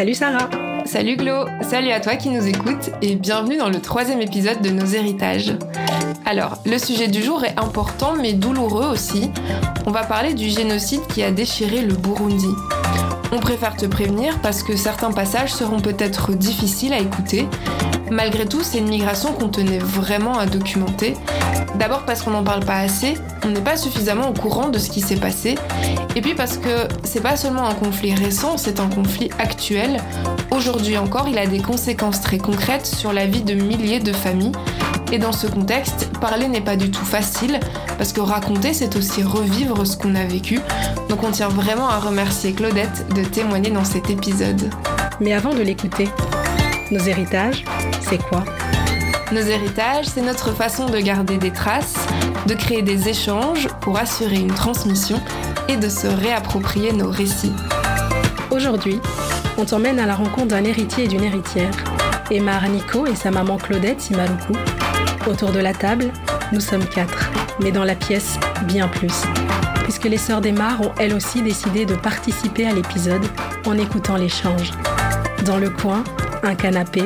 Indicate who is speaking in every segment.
Speaker 1: Salut Sarah
Speaker 2: Salut Glo, salut à toi qui nous écoutes et bienvenue dans le troisième épisode de Nos héritages. Alors, le sujet du jour est important mais douloureux aussi. On va parler du génocide qui a déchiré le Burundi. On préfère te prévenir parce que certains passages seront peut-être difficiles à écouter. Malgré tout, c'est une migration qu'on tenait vraiment à documenter. D'abord parce qu'on n'en parle pas assez, on n'est pas suffisamment au courant de ce qui s'est passé. Et puis parce que c'est pas seulement un conflit récent, c'est un conflit actuel. Aujourd'hui encore, il a des conséquences très concrètes sur la vie de milliers de familles. Et dans ce contexte, parler n'est pas du tout facile, parce que raconter, c'est aussi revivre ce qu'on a vécu. Donc on tient vraiment à remercier Claudette de témoigner dans cet épisode.
Speaker 1: Mais avant de l'écouter, nos héritages, c'est quoi
Speaker 2: Nos héritages, c'est notre façon de garder des traces, de créer des échanges pour assurer une transmission et de se réapproprier nos récits.
Speaker 1: Aujourd'hui, on t'emmène à la rencontre d'un héritier et d'une héritière. Emma Arnico et sa maman Claudette Simaluku Autour de la table, nous sommes quatre, mais dans la pièce, bien plus. Puisque les sœurs d'Emar ont elles aussi décidé de participer à l'épisode en écoutant l'échange. Dans le coin, un canapé,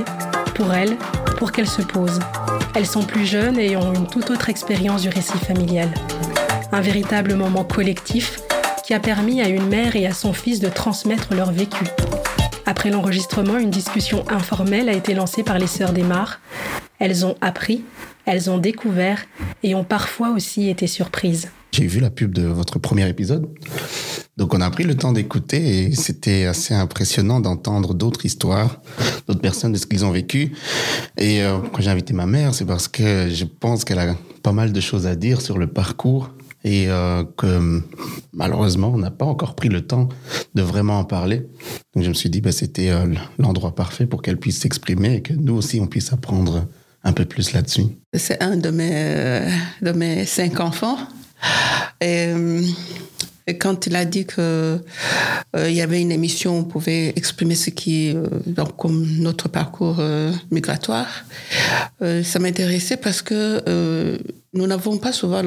Speaker 1: pour elles, pour qu'elles se posent. Elles sont plus jeunes et ont une toute autre expérience du récit familial. Un véritable moment collectif qui a permis à une mère et à son fils de transmettre leur vécu. Après l'enregistrement, une discussion informelle a été lancée par les sœurs d'Emar. Elles ont appris, elles ont découvert et ont parfois aussi été surprises.
Speaker 3: J'ai vu la pub de votre premier épisode. Donc on a pris le temps d'écouter et c'était assez impressionnant d'entendre d'autres histoires, d'autres personnes de ce qu'ils ont vécu. Et euh, quand j'ai invité ma mère, c'est parce que je pense qu'elle a pas mal de choses à dire sur le parcours et euh, que malheureusement on n'a pas encore pris le temps de vraiment en parler. Donc je me suis dit bah c'était euh, l'endroit parfait pour qu'elle puisse s'exprimer et que nous aussi on puisse apprendre un peu plus là-dessus.
Speaker 4: C'est un de mes de mes cinq enfants et, et quand il a dit que euh, il y avait une émission où on pouvait exprimer ce qui est euh, donc comme notre parcours euh, migratoire, ça m'intéressait parce que nous n'avons pas souvent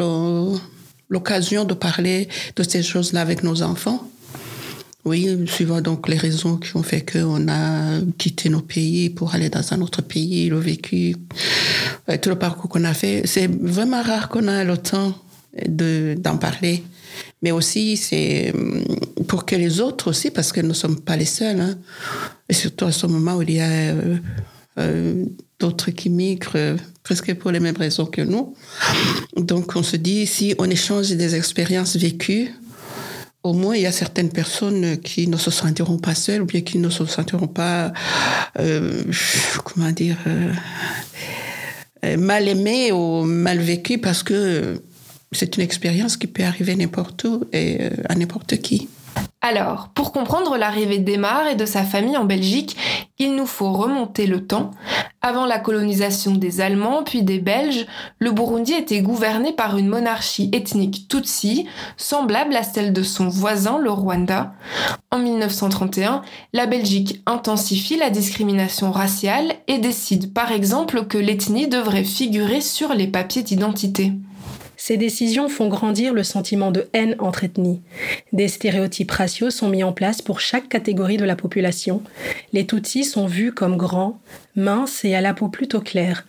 Speaker 4: l'occasion de parler de ces choses-là avec nos enfants. Oui, suivant donc les raisons qui ont fait qu'on a quitté nos pays pour aller dans un autre pays, le vécu, tout le parcours qu'on a fait. C'est vraiment rare qu'on a le temps d'en parler. Mais aussi, c'est hum, pour que les autres aussi, parce que nous ne sommes pas les seuls, hein, et surtout à ce moment où il y a euh, euh, d'autres qui migrent euh, presque pour les mêmes raisons que nous. Donc, on se dit, si on échange des expériences vécues, au moins, il y a certaines personnes qui ne se sentiront pas seules ou bien qui ne se sentiront pas, comment dire, mal aimées ou mal vécues parce que c'est une expérience qui peut arriver n'importe où et euh, à n'importe qui.
Speaker 2: Alors, pour comprendre l'arrivée d'Emar et de sa famille en Belgique, il nous faut remonter le temps. Avant la colonisation des Allemands puis des Belges, le Burundi était gouverné par une monarchie ethnique Tutsi, semblable à celle de son voisin, le Rwanda. En 1931, la Belgique intensifie la discrimination raciale et décide par exemple que l'ethnie devrait figurer sur les papiers d'identité.
Speaker 1: Ces décisions font grandir le sentiment de haine entre ethnies. Des stéréotypes raciaux sont mis en place pour chaque catégorie de la population. Les Tutsis sont vus comme grands, minces et à la peau plutôt claire,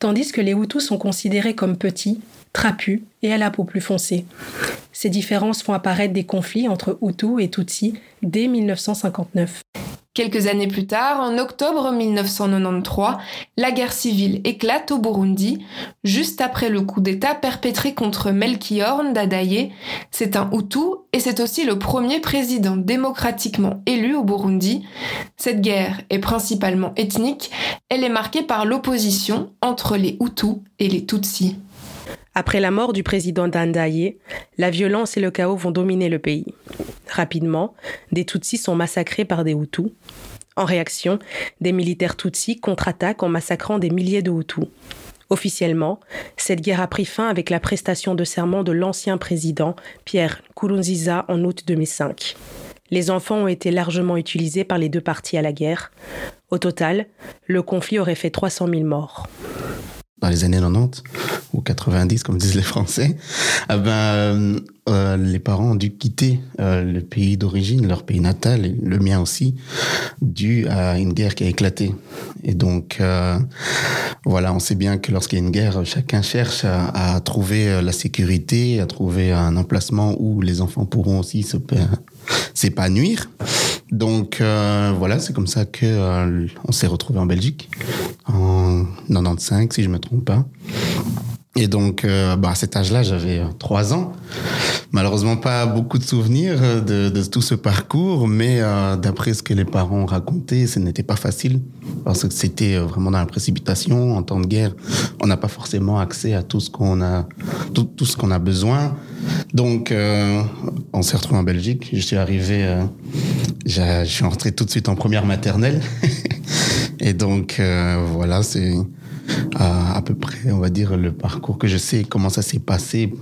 Speaker 1: tandis que les Hutus sont considérés comme petits, trapus et à la peau plus foncée. Ces différences font apparaître des conflits entre Hutus et Tutsis dès 1959.
Speaker 2: Quelques années plus tard, en octobre 1993, la guerre civile éclate au Burundi, juste après le coup d'État perpétré contre Melchior Ndadaye. C'est un Hutu et c'est aussi le premier président démocratiquement élu au Burundi. Cette guerre est principalement ethnique, elle est marquée par l'opposition entre les Hutus et les Tutsis.
Speaker 1: Après la mort du président Dandaye, la violence et le chaos vont dominer le pays. Rapidement, des Tutsis sont massacrés par des Hutus. En réaction, des militaires Tutsis contre-attaquent en massacrant des milliers de Hutus. Officiellement, cette guerre a pris fin avec la prestation de serment de l'ancien président Pierre Nkurunziza en août 2005. Les enfants ont été largement utilisés par les deux parties à la guerre. Au total, le conflit aurait fait 300 000 morts.
Speaker 3: Dans les années 90 ou 90, comme disent les Français, eh ben, euh, euh, les parents ont dû quitter euh, le pays d'origine, leur pays natal, le mien aussi, dû à une guerre qui a éclaté. Et donc, voilà, on sait bien que lorsqu'il y a une guerre, chacun cherche à, à trouver la sécurité, à trouver un emplacement où les enfants pourront aussi se s'épanouir. Donc euh, voilà, c'est comme ça que euh, on s'est retrouvé en Belgique en 95 si je me trompe pas. Et donc, euh, bah, à cet âge-là, j'avais trois ans. Malheureusement, pas beaucoup de souvenirs de, de tout ce parcours, mais euh, d'après ce que les parents racontaient, ce n'était pas facile parce que c'était vraiment dans la précipitation. En temps de guerre, on n'a pas forcément accès à tout ce qu'on a, tout, ce qu'on a besoin. Donc, euh, on s'est retrouvé en Belgique. Je suis arrivé, euh, je suis entré tout de suite en première maternelle. Et donc, euh, voilà, c'est à, peu près, on va dire, le parcours que je sais, comment ça s'est passé.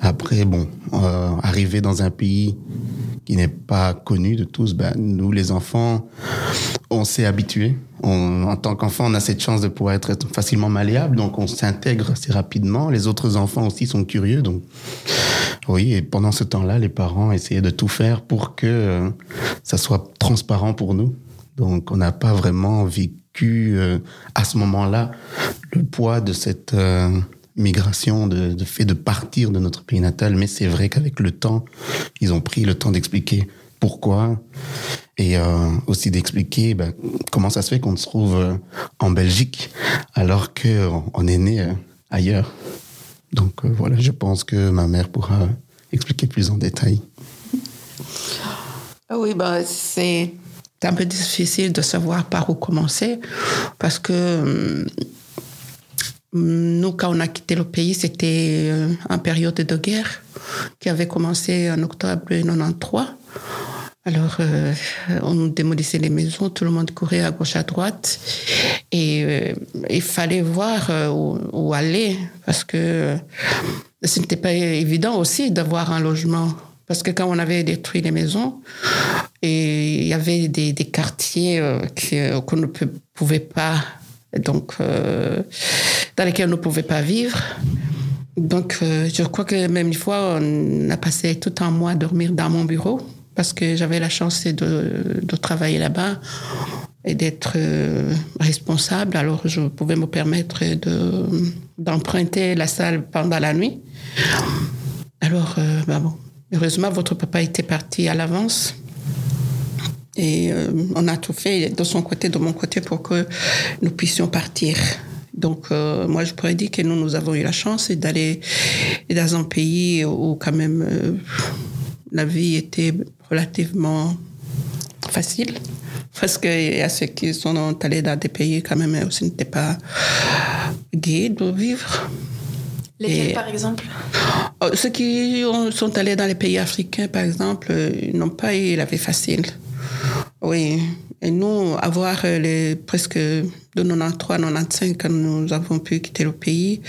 Speaker 3: Après, bon, euh, arriver dans un pays qui n'est pas connu de tous, ben, nous, les enfants, on s'est habitué. En tant qu'enfant, on a cette chance de pouvoir être facilement malléable, donc on s'intègre assez rapidement. Les autres enfants aussi sont curieux, donc oui. Et pendant ce temps-là, les parents essayaient de tout faire pour que euh, ça soit transparent pour nous. Donc, on n'a pas vraiment vécu euh, à ce moment-là le poids de cette euh, migration, de, fait de partir de notre pays natal. Mais c'est vrai qu'avec le temps, ils ont pris le temps d'expliquer pourquoi et euh, aussi d'expliquer ben, comment ça se fait qu'on se trouve euh, en Belgique alors qu'on on est né ailleurs. Donc voilà, je pense que ma mère pourra expliquer plus en détail.
Speaker 4: Ah oui, ben, c'est un peu difficile de savoir par où commencer parce que nous, quand on a quitté le pays, c'était en période de guerre qui avait commencé en octobre 93. Alors, euh, on démolissait les maisons, tout le monde courait à gauche, à droite. Et euh, il fallait voir euh, où, aller, parce que ce n'était pas évident aussi d'avoir un logement. Parce que quand on avait détruit les maisons, et il y avait des, quartiers qu'on ne pouvait pas, donc, dans lesquels on ne pouvait pas vivre. Donc, je crois que même une fois, on a passé tout un mois à dormir dans mon bureau parce que j'avais la chance de, travailler là-bas et d'être euh, responsable. Alors, je pouvais me permettre de, d'emprunter la salle pendant la nuit. Alors, euh, bah bon, heureusement, votre papa était parti à l'avance. Et euh, on a tout fait de son côté, de mon côté, pour que nous puissions partir. Donc, euh, moi, je pourrais dire que nous, nous avons eu la chance d'aller dans un pays où, quand même, euh, la vie était relativement facile. Parce qu'il y a ceux qui sont allés dans des pays quand même où ce n'était pas gai de vivre.
Speaker 2: Lesquels, par exemple?
Speaker 4: Ceux qui ont, sont allés dans les pays africains, par exemple, n'ont pas eu la vie facile. Oui. Et nous, avoir les, presque de 93 95, quand nous avons pu quitter le pays,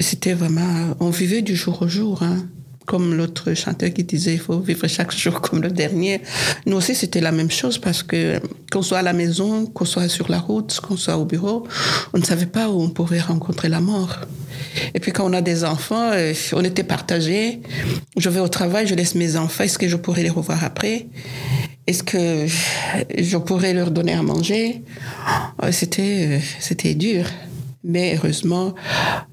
Speaker 4: c'était vraiment... On vivait du jour au jour. Hein comme l'autre chanteur qui disait il faut vivre chaque jour comme le dernier. Nous aussi, c'était la même chose parce que qu'on soit à la maison, qu'on soit sur la route, qu'on soit au bureau, on ne savait pas où on pouvait rencontrer la mort. Et puis quand on a des enfants, on était partagés. Je vais au travail, je laisse mes enfants. Est-ce que je pourrais les revoir après? Est-ce que je pourrais leur donner à manger? C'était c'était dur. Mais heureusement,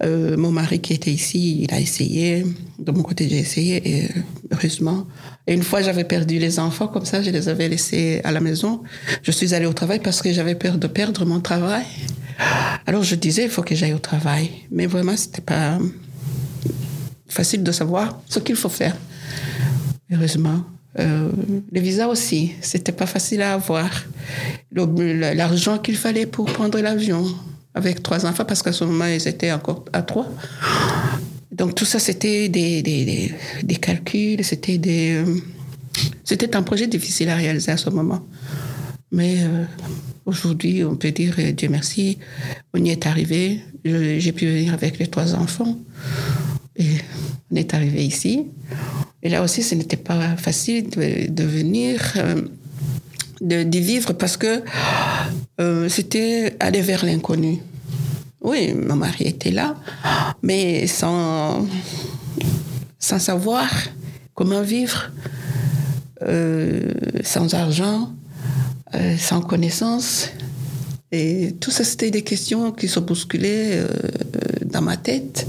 Speaker 4: euh, mon mari qui était ici, il a essayé. De mon côté, j'ai essayé et heureusement. Et une fois, j'avais perdu les enfants comme ça, je les avais laissés à la maison. Je suis allée au travail parce que j'avais peur de perdre mon travail. Alors je disais, il faut que j'aille au travail. Mais vraiment, c'était pas facile de savoir ce qu'il faut faire. Heureusement. Euh, les visas aussi, c'était pas facile à avoir. L'argent qu'il fallait pour prendre l'avion, avec trois enfants parce qu'à ce moment, ils étaient encore à trois. Donc tout ça, c'était des, des, des, calculs, c'était des... Euh, c'était un projet difficile à réaliser à ce moment. Mais euh, aujourd'hui, on peut dire, euh, Dieu merci, on y est arrivé. J'ai pu venir avec les trois enfants. Et on est arrivé ici. Et là aussi, ce n'était pas facile de, venir, d'y vivre parce que euh, c'était aller vers l'inconnu. Oui, mon mari était là, mais sans, sans savoir comment vivre, euh, sans argent, euh, sans connaissance. Et tout ça, c'était des questions qui se bousculaient dans ma tête.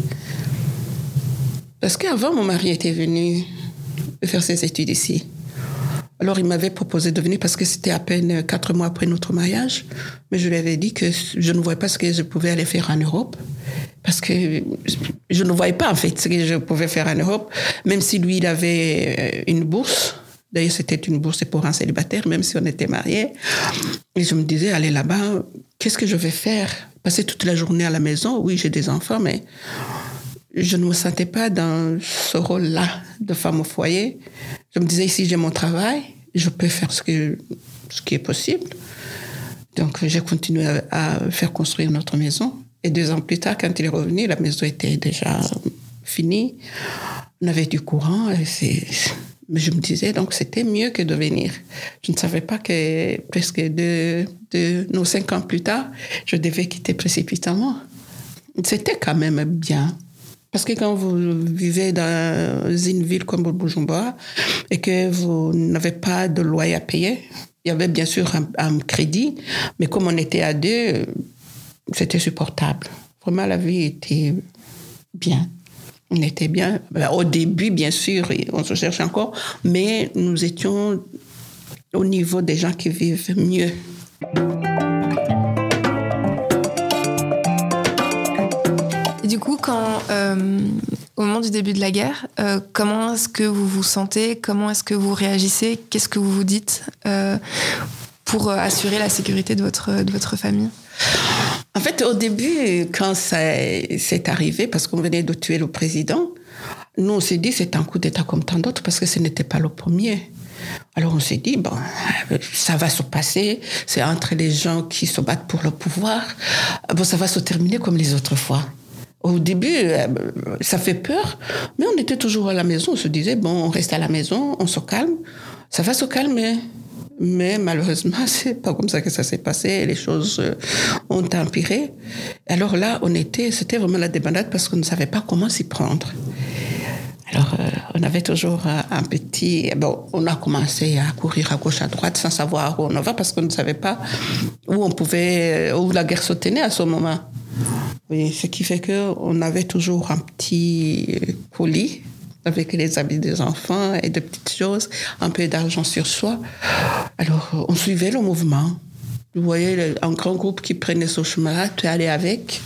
Speaker 4: Parce qu'avant, mon mari était venu faire ses études ici. Alors, il m'avait proposé de venir parce que c'était à peine quatre mois après notre mariage. Mais je lui avais dit que je ne voyais pas ce que je pouvais aller faire en Europe. Parce que je ne voyais pas, en fait, ce que je pouvais faire en Europe. Même si lui, il avait une bourse. D'ailleurs, c'était une bourse pour un célibataire, même si on était mariés. Et je me disais, aller là-bas, qu'est-ce que je vais faire? Passer toute la journée à la maison? Oui, j'ai des enfants, mais je ne me sentais pas dans ce rôle-là de femme au foyer. Je me disais, ici j'ai mon travail, je peux faire ce, qui est possible. Donc j'ai continué à, faire construire notre maison. Et deux ans plus tard, quand il est revenu, la maison était déjà finie. On avait du courant. Mais je me disais, donc c'était mieux que de venir. Je ne savais pas que presque de, de nos cinq ans plus tard, je devais quitter précipitamment. C'était quand même bien. Parce que quand vous vivez dans une ville comme Bujumbura et que vous n'avez pas de loyer à payer, il y avait bien sûr un, crédit, mais comme on était à deux, c'était supportable. Vraiment, la vie était bien. On était bien. Ben, au début, bien sûr, on se cherche encore, mais nous étions au niveau des gens qui vivent mieux.
Speaker 2: Du coup, euh, au moment du début de la guerre, euh, comment est-ce que vous vous sentez? Comment est-ce que vous réagissez? Qu'est-ce que vous vous dites euh, pour assurer la sécurité de votre, de votre famille?
Speaker 4: En fait, au début, quand ça s'est arrivé, parce qu'on venait de tuer le président, nous, on s'est dit c'est un coup d'État comme tant d'autres parce que ce n'était pas le premier. Alors on s'est dit, bon, ça va se passer, c'est entre les gens qui se battent pour le pouvoir, bon, ça va se terminer comme les autres fois. Au début, euh, ça fait peur, mais on était toujours à la maison. On se disait, bon, on reste à la maison, on se calme. Ça va se calmer. Mais malheureusement, c'est pas comme ça que ça s'est passé. Les choses euh, ont empiré. Alors là, on était, c'était vraiment la débandade parce qu'on ne savait pas comment s'y prendre. Alors, euh, on avait toujours un petit. Bon, on a commencé à courir à gauche, à droite sans savoir où on va parce qu'on ne savait pas où on pouvait, où la guerre se tenait à ce moment. Oui, ce qui fait qu'on avait toujours un petit colis avec les habits des enfants et de petites choses, un peu d'argent sur soi. Alors, on suivait le mouvement. Vous voyez un grand groupe qui prenait ce chemin-là, tu allais avec,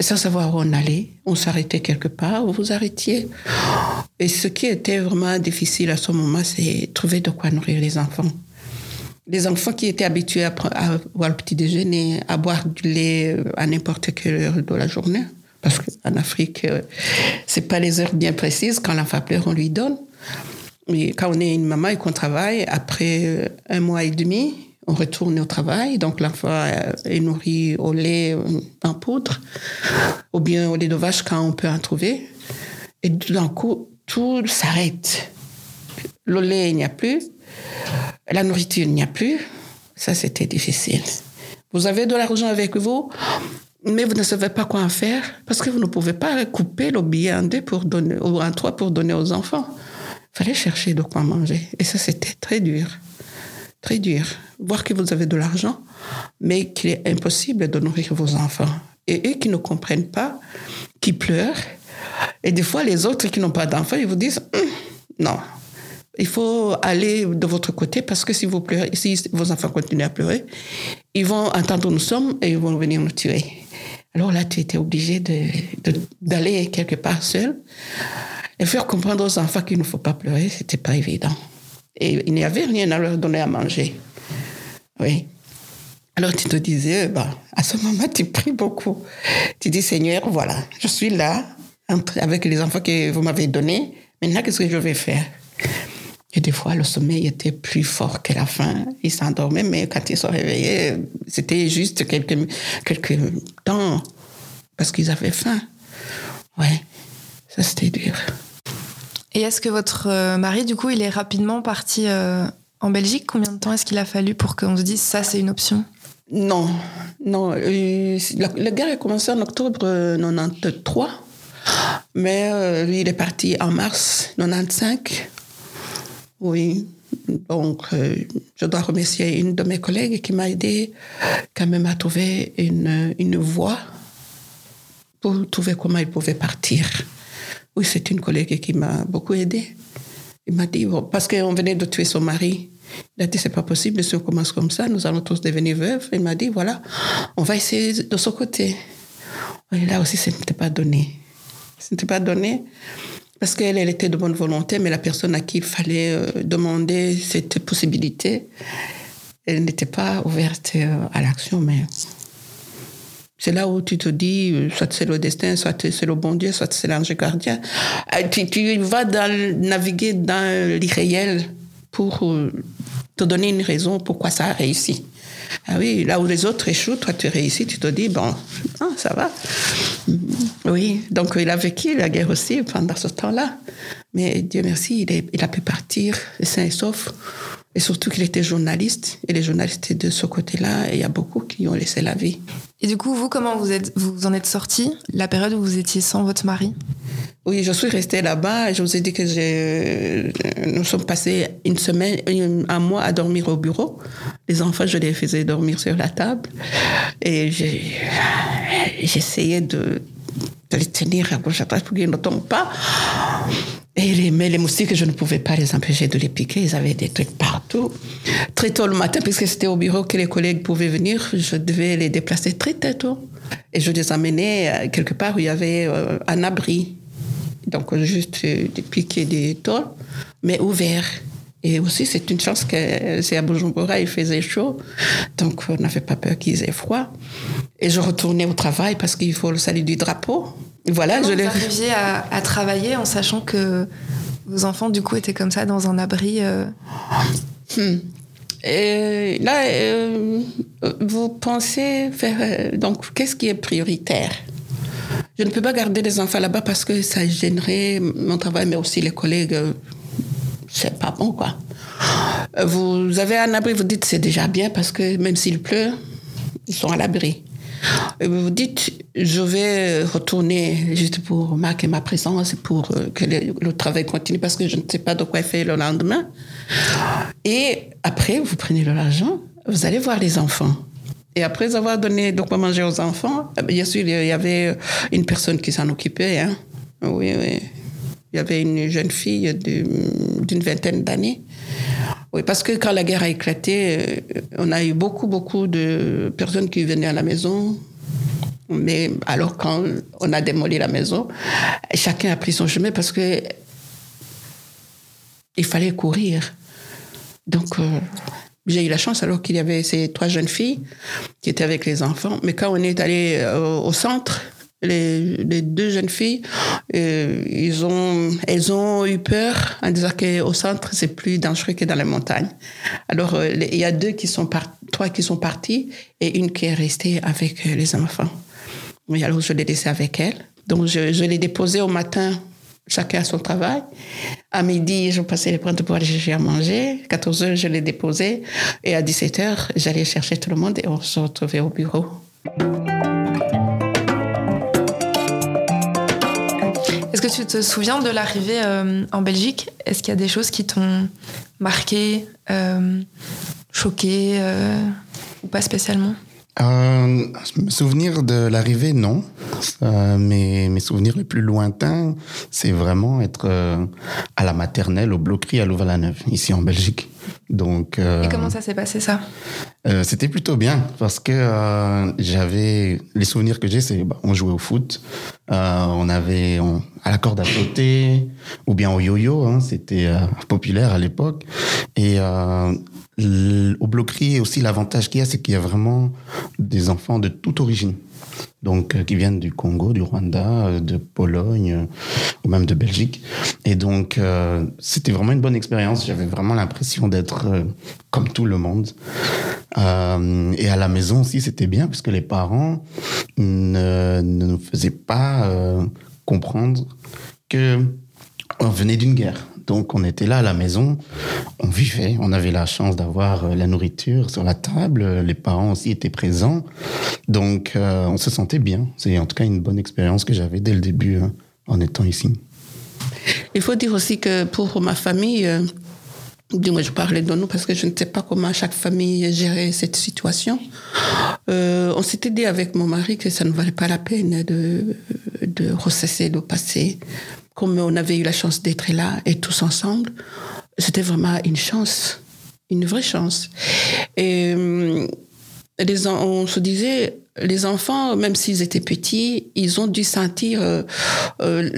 Speaker 4: sans savoir où on allait. On s'arrêtait quelque part, vous vous arrêtiez. Et ce qui était vraiment difficile à ce moment, c'est trouver de quoi nourrir les enfants les enfants qui étaient habitués à, boire le petit déjeuner, à boire du lait euh, à n'importe quelle heure de la journée, parce qu'en Afrique, euh, c'est pas les heures bien précises. Quand l'enfant pleure, on lui donne. Mais quand on est une maman et qu'on travaille, après euh, un mois et demi, on retourne au travail. Donc l'enfant est nourri au lait en poudre, ou bien au lait de vache quand on peut en trouver. Et d'un coup, tout s'arrête. Le lait, il n'y a plus. La nourriture, n'y a plus. Ça, c'était difficile. Vous avez de l'argent avec vous, mais vous ne savez pas quoi en faire parce que vous ne pouvez pas couper le billet en deux pour donner, ou en trois pour donner aux enfants. Il fallait chercher de quoi manger. Et ça, c'était très dur. Très dur. Voir que vous avez de l'argent, mais qu'il est impossible de nourrir vos enfants. Et eux qui ne comprennent pas, qui pleurent. Et des fois, les autres qui n'ont pas d'enfants, ils vous disent, hum, non, il faut aller de votre côté parce que si vous pleurez, si vos enfants continuent à pleurer, ils vont entendre où nous sommes et ils vont venir nous tuer. Alors là, tu étais obligé d'aller de, quelque part seul et faire comprendre aux enfants qu'il ne faut pas pleurer, c'était pas évident. Et il n'y avait rien à leur donner à manger. Oui. Alors tu te disais, bah, à ce moment, tu pries beaucoup. Tu dis, Seigneur, voilà, je suis là avec les enfants que vous m'avez donnés. Maintenant, qu'est-ce que je vais faire? Et des fois, le sommeil était plus fort que la faim. Ils s'endormaient, mais quand ils se réveillaient, c'était juste quelques, quelques temps parce qu'ils avaient faim. Ouais, ça c'était dur.
Speaker 2: Et est-ce que votre euh, mari, du coup, il est rapidement parti euh, en Belgique? Combien de temps est-ce qu'il a fallu pour qu'on se dise ça, c'est une option?
Speaker 4: Non, non. euh, la, guerre a commencé en octobre euh, 93, mais euh, lui, il est parti en mars 95. Oui. Donc, euh, je dois remercier une de mes collègues qui m'a aidé quand même à trouver une, une voie pour trouver comment il pouvait partir. Oui, c'est une collègue qui m'a beaucoup aidé. Il m'a dit, parce qu'on venait de tuer son mari. Il a dit, c'est pas possible, si on commence comme ça, nous allons tous devenir veuves. Il m'a dit, voilà, on va essayer de son côté. Et là aussi, ce n'était pas donné. Ce n'était pas donné parce qu'elle, elle était de bonne volonté, mais la personne à qui il fallait euh, demander cette possibilité, elle n'était pas ouverte euh, à l'action, mais c'est là où tu te dis, euh, soit c'est le destin, soit c'est le bon Dieu, soit c'est l'ange gardien. Tu, tu vas dans, naviguer dans l'irréel pour te donner une raison pourquoi ça a réussi. Ah oui, là où les autres échouent, toi tu réussis, tu te dis, bon, ah, ça va. Oui, donc il a vécu la guerre aussi pendant ce temps-là. Mais Dieu merci, il a pu partir sain et sauf. Et surtout qu'il était journaliste. Et les journalistes de ce côté-là, il y a beaucoup qui ont laissé la vie.
Speaker 2: Et du coup, vous, comment vous, êtes, vous en êtes sorti La période où vous étiez sans votre mari?
Speaker 4: Oui, je suis restée là-bas. Je vous ai dit que j'ai, nous sommes passés une semaine, un mois à dormir au bureau. Les enfants, je les faisais dormir sur la table. Et j'essayais de, de les tenir à gauche à droite pour qu'ils ne tombent pas. Et les, mais les moustiques, je ne pouvais pas les empêcher de les piquer. Ils avaient des trucs partout. Très tôt le matin, puisque c'était au bureau que les collègues pouvaient venir, je devais les déplacer très, très tôt. Et je les amenais euh, quelque part où il y avait euh, un abri. Donc, juste euh, des pics et des tôles, mais ouverts. Et aussi, c'est une chance que c'est à Bujumbura, il faisait chaud. Donc, on n'avait pas peur qu'ils aient froid. Et je retournais au travail parce qu'il faut le salut du drapeau. Et voilà,
Speaker 2: Comment
Speaker 4: je
Speaker 2: vous
Speaker 4: l'ai.
Speaker 2: arriviez à, à travailler en sachant que vos enfants, du coup, étaient comme ça dans un abri euh,
Speaker 4: Hmm. Et là, euh, vous pensez faire. euh, donc, qu'est-ce qui est prioritaire? Je ne peux pas garder les enfants là-bas parce que ça gênerait mon travail, mais aussi les collègues. euh, C'est pas bon, quoi. Vous avez un abri, vous dites c'est déjà bien parce que même s'il pleut, ils sont à l'abri. Vous vous dites, je vais retourner juste pour marquer ma présence, pour euh, que le, le travail continue, parce que je ne sais pas de quoi faire le lendemain. Et après, vous prenez l'argent, vous allez voir les enfants. Et après avoir donné de quoi manger aux enfants, euh, bien sûr, il y avait une personne qui s'en occupait. Hein. Oui, oui. Il y avait une jeune fille d'une vingtaine d'années. Oui, parce que quand la guerre a éclaté, euh, on a eu beaucoup, beaucoup de personnes qui venaient à la maison. Mais alors, quand on a démoli la maison, chacun a pris son chemin parce que il fallait courir. Donc, euh, j'ai eu la chance alors qu'il y avait ces trois jeunes filles qui étaient avec les enfants. Mais quand on est allé euh, au centre, les, deux jeunes filles, euh, ils ont, elles ont eu peur en disant qu'au centre, c'est plus dangereux que dans les montagnes. Alors, euh, il y a deux qui sont par- trois qui sont partis et une qui est restée avec les enfants. Oui, alors je l'ai laissé avec elle. Donc, je, je l'ai déposé au matin, chacun à son travail. À midi, je passais les prendre pour aller chercher à manger. 14 heures, je l'ai déposé. Et à 17 heures, j'allais chercher tout le monde et on se retrouvait au bureau.
Speaker 2: Est-ce que tu te souviens de l'arrivée euh, en Belgique? Est-ce qu'il y a des choses qui t'ont marqué, euh, choqué euh, ou pas spécialement?
Speaker 3: Euh, me souvenir de l'arrivée, non. Euh, mes, mes souvenirs les plus lointains, c'est vraiment être euh, à la maternelle, au Bloquerie à Louvain-la-Neuve, ici en Belgique. Donc, euh,
Speaker 2: Et comment ça s'est passé ça?
Speaker 3: euh, c'était plutôt bien parce que euh, j'avais les souvenirs que j'ai, c'est bah, on jouait au foot, euh, on avait on- à la corde à sauter ou bien au yo-yo, hein, c'était euh, populaire à l'époque. Et euh, au bloquerie aussi l'avantage qu'il y a, c'est qu'il y a vraiment des enfants de toute origine. Donc, euh, qui viennent du Congo, du Rwanda, euh, de Pologne euh, ou même de Belgique. Et donc, c'était vraiment une bonne expérience. J'avais vraiment l'impression d'être comme tout le monde. Et à la maison aussi, c'était bien parce que les parents ne, ne nous faisaient pas comprendre que on venait d'une guerre. Donc on était là à la maison, on vivait, on avait la chance d'avoir euh, la nourriture sur la table, les parents aussi étaient présents, donc euh, on se sentait bien. C'est en tout cas une bonne expérience que j'avais dès le début en étant ici.
Speaker 4: Il faut dire aussi que pour ma famille, euh, dis-moi, je parlais de nous parce que je ne sais pas comment chaque famille gérait cette situation. Euh, on s'était dit avec mon mari que ça ne valait pas la peine de, de recesser le passé. Comme on avait eu la chance d'être là et tous ensemble, c'était vraiment une chance, une vraie chance. Et euh, on se disait, les enfants, même s'ils étaient petits, ils ont dû sentir euh, euh,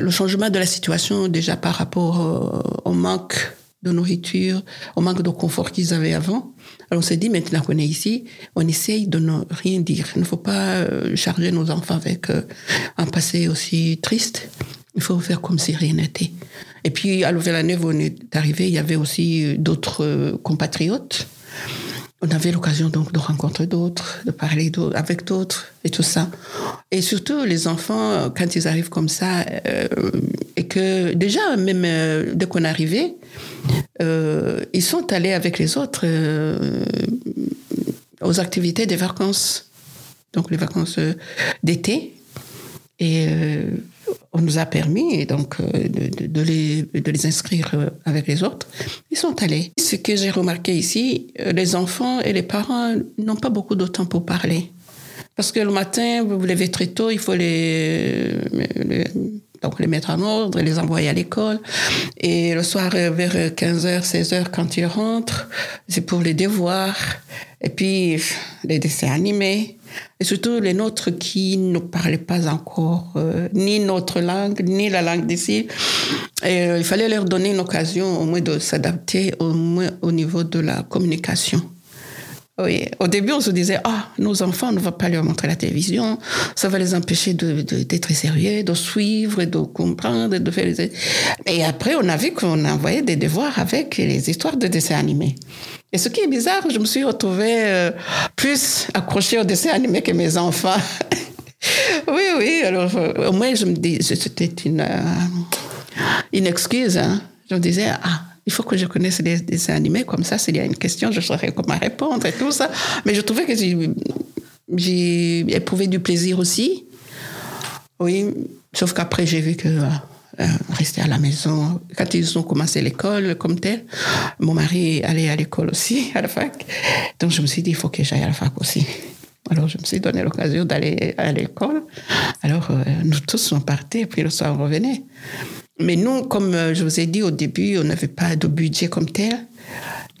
Speaker 4: le changement de la situation déjà par rapport au manque de nourriture, au manque de confort qu'ils avaient avant. Alors on s'est dit, maintenant qu'on est ici, on essaye de ne rien dire. Il ne faut pas charger nos enfants avec un passé aussi triste. Il faut faire comme si rien n'était. Et puis, à Louvain-la-Neuve, on est arrivé, il y avait aussi d'autres compatriotes on avait l'occasion donc de rencontrer d'autres, de parler avec d'autres et tout ça. Et surtout les enfants, quand ils arrivent comme ça, euh, et que déjà même euh, dès qu'on arrivait, euh, ils sont allés avec les autres euh, aux activités des vacances, donc les vacances d'été. Et on nous a permis donc euh, de, de, les, de les inscrire euh, avec les autres. Ils sont allés. Ce que j'ai remarqué ici, euh, les enfants et les parents n'ont pas beaucoup de temps pour parler. Parce que le matin, vous vous levez très tôt, il faut les, donc les mettre en ordre, les envoyer à l'école. Et le soir, vers 15h, 16h, quand ils rentrent, c'est pour les devoirs. Et puis, les dessins animés. Et surtout les nôtres qui ne parlaient pas encore euh, ni notre langue, ni la langue d'ici. Et euh, il fallait leur donner une occasion au moins de s'adapter, au moins au niveau de la communication. Oui, au début, on se disait, ah, nos enfants, on ne va pas leur montrer la télévision, ça va les empêcher d'être de, sérieux, de suivre, de comprendre, de faire les... Et après, on a vu qu'on envoyait des devoirs avec les histoires de dessins animés. Et ce qui est bizarre, je me suis retrouvée euh, plus accrochée aux dessins animés que mes enfants. oui, oui, alors euh, au moins, je me dis, c'était une, euh, une excuse. Hein. Je me disais, ah, il faut que je connaisse les dessins animés, comme ça, s'il y a une question, je saurais comment répondre et tout ça. Mais je trouvais que j'ai éprouvé du plaisir aussi. Oui, sauf qu'après, j'ai vu que euh, rester à la maison, quand ils ont commencé l'école comme tel, mon mari allait à l'école aussi, à la fac. Donc je me suis dit, il faut que j'aille à la fac aussi. Alors je me suis donné l'occasion d'aller à l'école. Alors euh, nous tous sommes partis, puis le soir on revenait. Mais nous, comme euh, je vous ai dit au début, on n'avait pas de budget comme tel.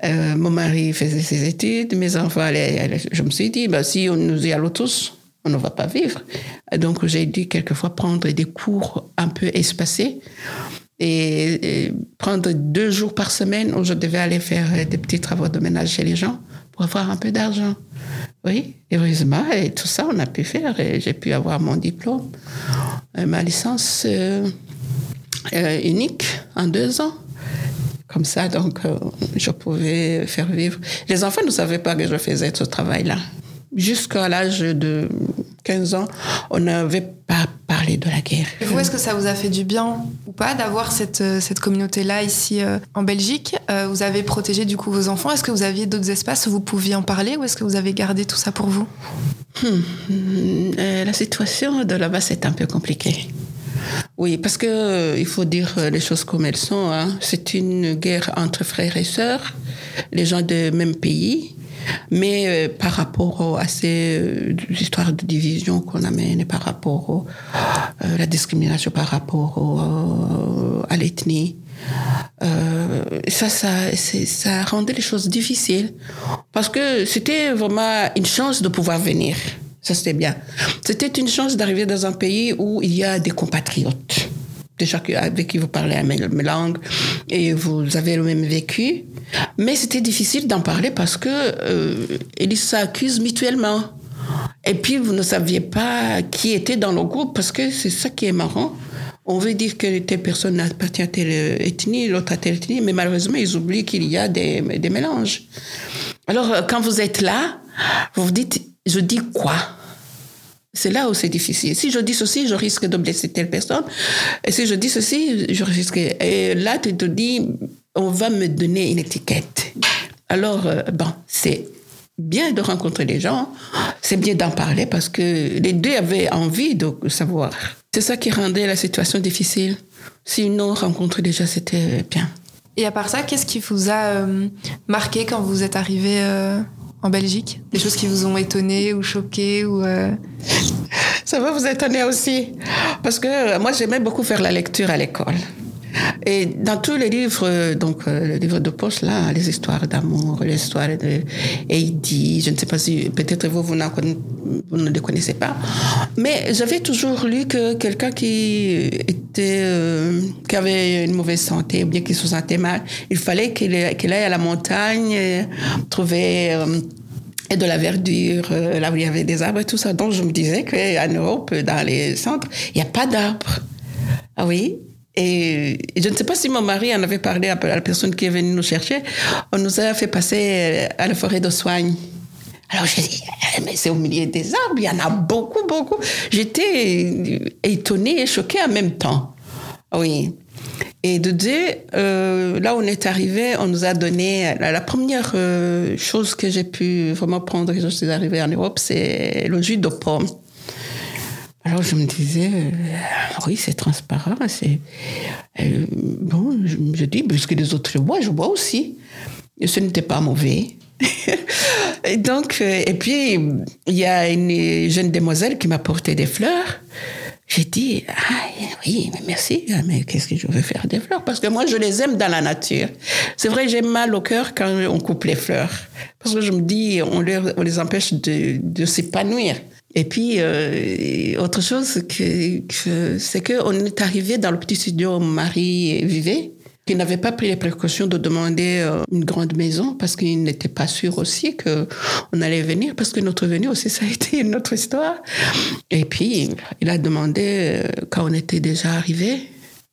Speaker 4: Mon mari faisait ses études, mes enfants allaient, je me suis dit, bah, si on nous y allons tous, on ne va pas vivre. Donc j'ai dû quelquefois prendre des cours un peu espacés et, prendre deux jours par semaine où je devais aller faire des petits travaux de ménage chez les gens pour avoir un peu d'argent. Oui, heureusement, et tout ça, on a pu faire et j'ai pu avoir mon diplôme, euh, ma licence. Euh, euh, unique en deux ans. Comme ça, donc, je pouvais faire vivre. Les enfants ne savaient pas que je faisais ce travail-là. Jusqu'à l'âge de 15 ans, on n'avait pas parlé de la guerre.
Speaker 2: Et vous, est-ce que ça vous a fait du bien ou pas d'avoir cette, euh, cette communauté-là ici en Belgique Vous avez protégé du coup vos enfants. Est-ce que vous aviez d'autres espaces où vous pouviez en parler ou est-ce que vous avez gardé tout ça pour vous?
Speaker 4: Hmm. La situation de là-bas, c'est un peu compliqué. Oui, parce que euh, il faut dire euh, les choses comme elles sont. Hein. C'est une guerre entre frères et sœurs, les gens du même pays. Mais euh, par rapport à ces histoires de division qu'on amène, par rapport à la discrimination, par rapport à l'ethnie, ça, ça, ça rendait les choses difficiles. Parce que c'était vraiment une chance de pouvoir venir. Ça, c'était bien. C'était une chance d'arriver dans un pays où il y a des compatriotes. Déjà avec qui vous parlez la même langue et vous avez le même vécu. Mais c'était difficile d'en parler parce que euh, ils s'accusent mutuellement. Et puis vous ne saviez pas qui était dans le groupe parce que c'est ça qui est marrant. On veut dire que telle personne appartient à telle ethnie, l'autre à telle ethnie, mais malheureusement, ils oublient qu'il y a des, des mélanges. Alors, quand vous êtes là, vous vous dites, je dis quoi? C'est là où c'est difficile. Si je dis ceci, je risque de blesser telle personne. Et si je dis ceci, je risque. Et là, tu te dis, on va me donner une étiquette. Alors, euh, bon, c'est bien de rencontrer les gens, c'est bien d'en parler parce que les deux avaient envie de savoir. C'est ça qui rendait la situation difficile. Sinon, rencontrer déjà, c'était bien.
Speaker 2: Et à part ça, qu'est-ce qui vous a euh, marqué quand vous êtes arrivé euh, en Belgique Des choses qui vous ont étonné ou choqué ou euh,
Speaker 4: Ça va vous étonner aussi. Parce que moi, j'aimais beaucoup faire la lecture à l'école. Et dans tous les livres, donc euh, les livres de poche, là, les histoires d'amour, les histoires de Heidi, je ne sais pas si peut-être vous, vous, ne les connaissez pas, mais j'avais toujours lu que quelqu'un qui était, euh, qui avait une mauvaise santé ou bien qui se sentait mal, il fallait qu'il aille à la montagne, trouver euh, de la verdure, là où il y avait des arbres et tout ça. Donc je me disais qu'en Europe, dans les centres, il n'y a pas d'arbres. Ah oui, et je ne sais pas si mon mari en avait parlé à la personne qui est venue nous chercher. On nous a fait passer à la forêt de soigne. Alors j'ai dit, eh, mais c'est au milieu des arbres, il y en a beaucoup, beaucoup. J'étais étonnée et choquée en même temps. Oui. Et de deux, euh, là où on est arrivé, on nous a donné la, première euh, chose que j'ai pu vraiment prendre quand je suis arrivée en Europe, c'est le jus de pomme. Alors je me disais, euh, oui, c'est transparent, c'est euh, bon. Je me dis, puisque les autres boivent, je bois aussi. Et ce n'était pas mauvais. et donc, euh, et puis il y a une jeune demoiselle qui m'a porté des fleurs. J'ai dit, ah, oui, merci, ah, mais qu'est-ce que je veux faire des fleurs? Parce que moi, je les aime dans la nature. C'est vrai, j'ai mal au cœur quand on coupe les fleurs. Parce que je me dis, on, les empêche de s'épanouir. Et puis, euh, autre chose, c'est qu'on est arrivé dans le petit studio où Marie vivait, qui n'avait pas pris les précautions de demander euh, une grande maison parce qu'il n'était pas sûr aussi qu'on allait venir, parce que notre venue aussi, ça a été une autre histoire. Et puis, il a demandé, euh, quand on était déjà arrivé,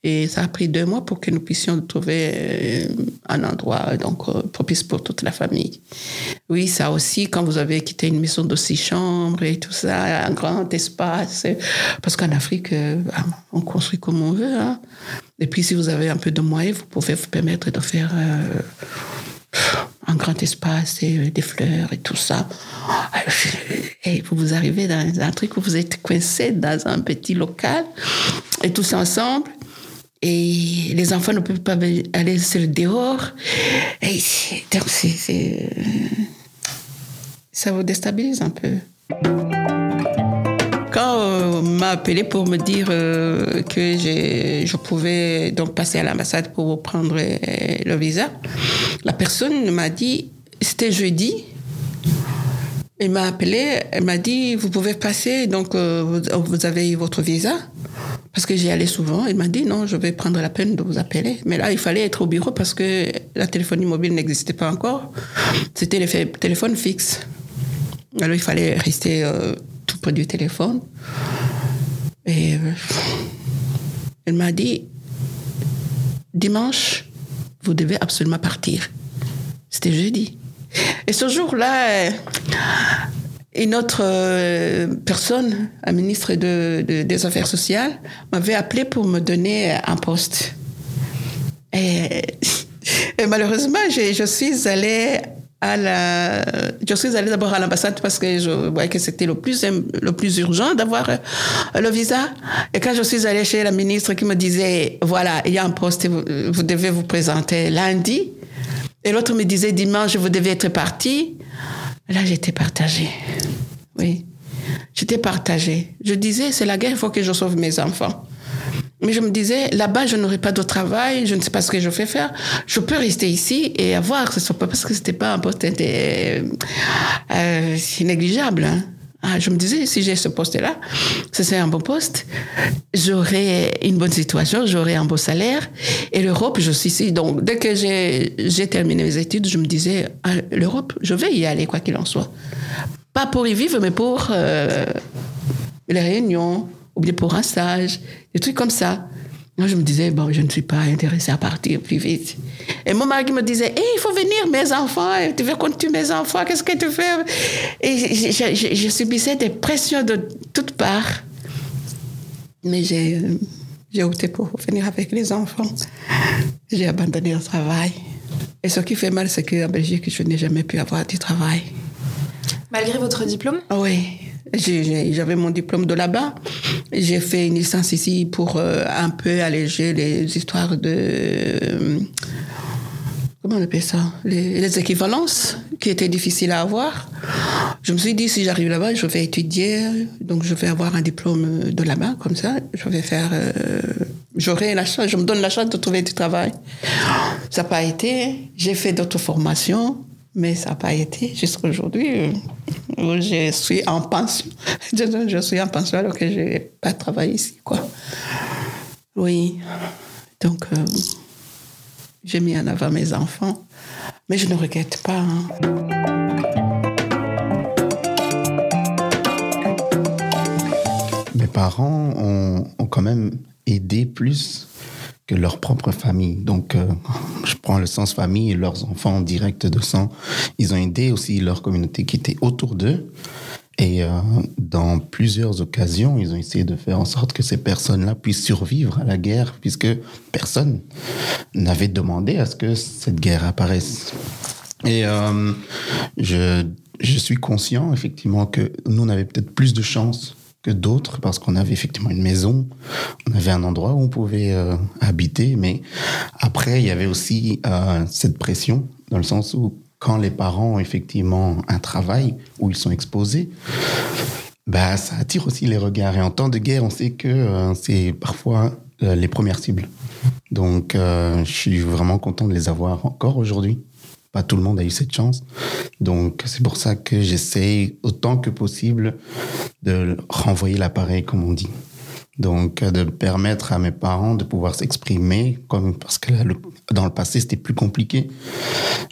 Speaker 4: et ça a pris deux mois pour que nous puissions trouver euh, un endroit donc euh, propice pour toute la famille. Oui, ça aussi, quand vous avez quitté une maison de six chambres et tout ça, un grand espace, parce qu'en Afrique, euh, on construit comme on veut. Hein. Et puis, si vous avez un peu de moyens, vous pouvez vous permettre de faire un grand espace et des fleurs et tout ça. Et vous vous arrivez dans un truc où vous êtes coincé dans un petit local et tous ensemble et les enfants ne peuvent pas aller sur le dehors. Et donc, c'est, ça vous déstabilise un peu. Quand on m'a appelé pour me dire euh, que je pouvais donc passer à l'ambassade pour prendre euh, le visa, la personne m'a dit, c'était jeudi, elle m'a appelé, elle m'a dit, vous pouvez passer, donc euh, vous, avez votre visa? Parce que j'y allais souvent. Elle m'a dit, non, je vais prendre la peine de vous appeler. Mais là, il fallait être au bureau parce que la téléphonie mobile n'existait pas encore. C'était le téléphone fixe. Alors, il fallait rester euh, tout près du téléphone. Et euh, elle m'a dit, dimanche, vous devez absolument partir. C'était jeudi. Et ce jour-là, une autre euh, personne, un ministre des Affaires sociales, m'avait appelé pour me donner un poste. Et, malheureusement, je, suis allée à la, je suis allée d'abord à l'ambassade parce que je voyais que c'était le plus, le plus urgent d'avoir le visa. Et quand je suis allée chez la ministre qui me disait, voilà, il y a un poste, vous devez vous présenter lundi, et l'autre me disait dimanche, vous devez être parti. Là, j'étais partagée. Oui. J'étais partagée. Je disais, c'est la guerre, il faut que je sauve mes enfants. Mais je me disais, là-bas, je n'aurai pas de travail, je ne sais pas ce que je vais faire. Je peux rester ici et avoir, ce pas parce que c'était pas un poste euh, euh négligeable. Hein. Ah, je me disais, si j'ai ce poste-là, ce serait un bon poste, j'aurais une bonne situation, j'aurais un beau salaire. Et l'Europe, je suis ici. Donc, dès que j'ai terminé mes études, je me disais, ah, l'Europe, je vais y aller, quoi qu'il en soit. Pas pour y vivre, mais pour euh, les réunions, ou bien pour un stage, des trucs comme ça. Moi, je me disais, bon, je ne suis pas intéressée à partir plus vite. Et mon mari me disait, hey, il faut venir, mes enfants, tu veux qu'on tue mes enfants, qu'est-ce que tu fais? Et je, je, je, subissais des pressions de toutes parts. Mais j'ai, j'ai opté pour venir avec les enfants. J'ai abandonné le travail. Et ce qui fait mal, c'est qu'en Belgique, je n'ai jamais pu avoir du travail.
Speaker 2: Malgré votre diplôme?
Speaker 4: Oui. J'avais mon diplôme de là-bas. J'ai fait une licence ici pour euh, un peu alléger les histoires de. Euh, comment on appelle ça? Les, équivalences qui étaient difficiles à avoir. Je me suis dit, si j'arrive là-bas, je vais étudier, donc je vais avoir un diplôme de là-bas, comme ça. Je vais faire. Euh, J'aurai la chance, je me donne la chance de trouver du travail. Ça n'a pas été. J'ai fait d'autres formations. Mais ça n'a pas été jusqu'à aujourd'hui où je suis en pension. Je suis en pension alors que je n'ai pas travaillé ici. Quoi. Oui. Donc, euh, j'ai mis en avant mes enfants. Mais je ne regrette pas. Hein.
Speaker 3: Mes parents ont quand même aidé plus que leur propre famille. Donc, euh, je prends le sens famille et leurs enfants directs de sang. Ils ont aidé aussi leur communauté qui était autour d'eux. Et euh, dans plusieurs occasions, ils ont essayé de faire en sorte que ces personnes-là puissent survivre à la guerre, puisque personne n'avait demandé à ce que cette guerre apparaisse. Et euh, je, je suis conscient, effectivement, que nous, on avait peut-être plus de chance que d'autres parce qu'on avait effectivement une maison, on avait un endroit où on pouvait euh, habiter, mais après il y avait aussi euh, cette pression dans le sens où quand les parents ont effectivement un travail où ils sont exposés, bah ça attire aussi les regards et en temps de guerre on sait que euh, c'est parfois les premières cibles. Donc je suis vraiment content de les avoir encore aujourd'hui pas tout le monde a eu cette chance. Donc, c'est pour ça que j'essaye autant que possible de renvoyer l'appareil, comme on dit. Donc, de permettre à mes parents de pouvoir s'exprimer, comme parce que dans le passé, c'était plus compliqué,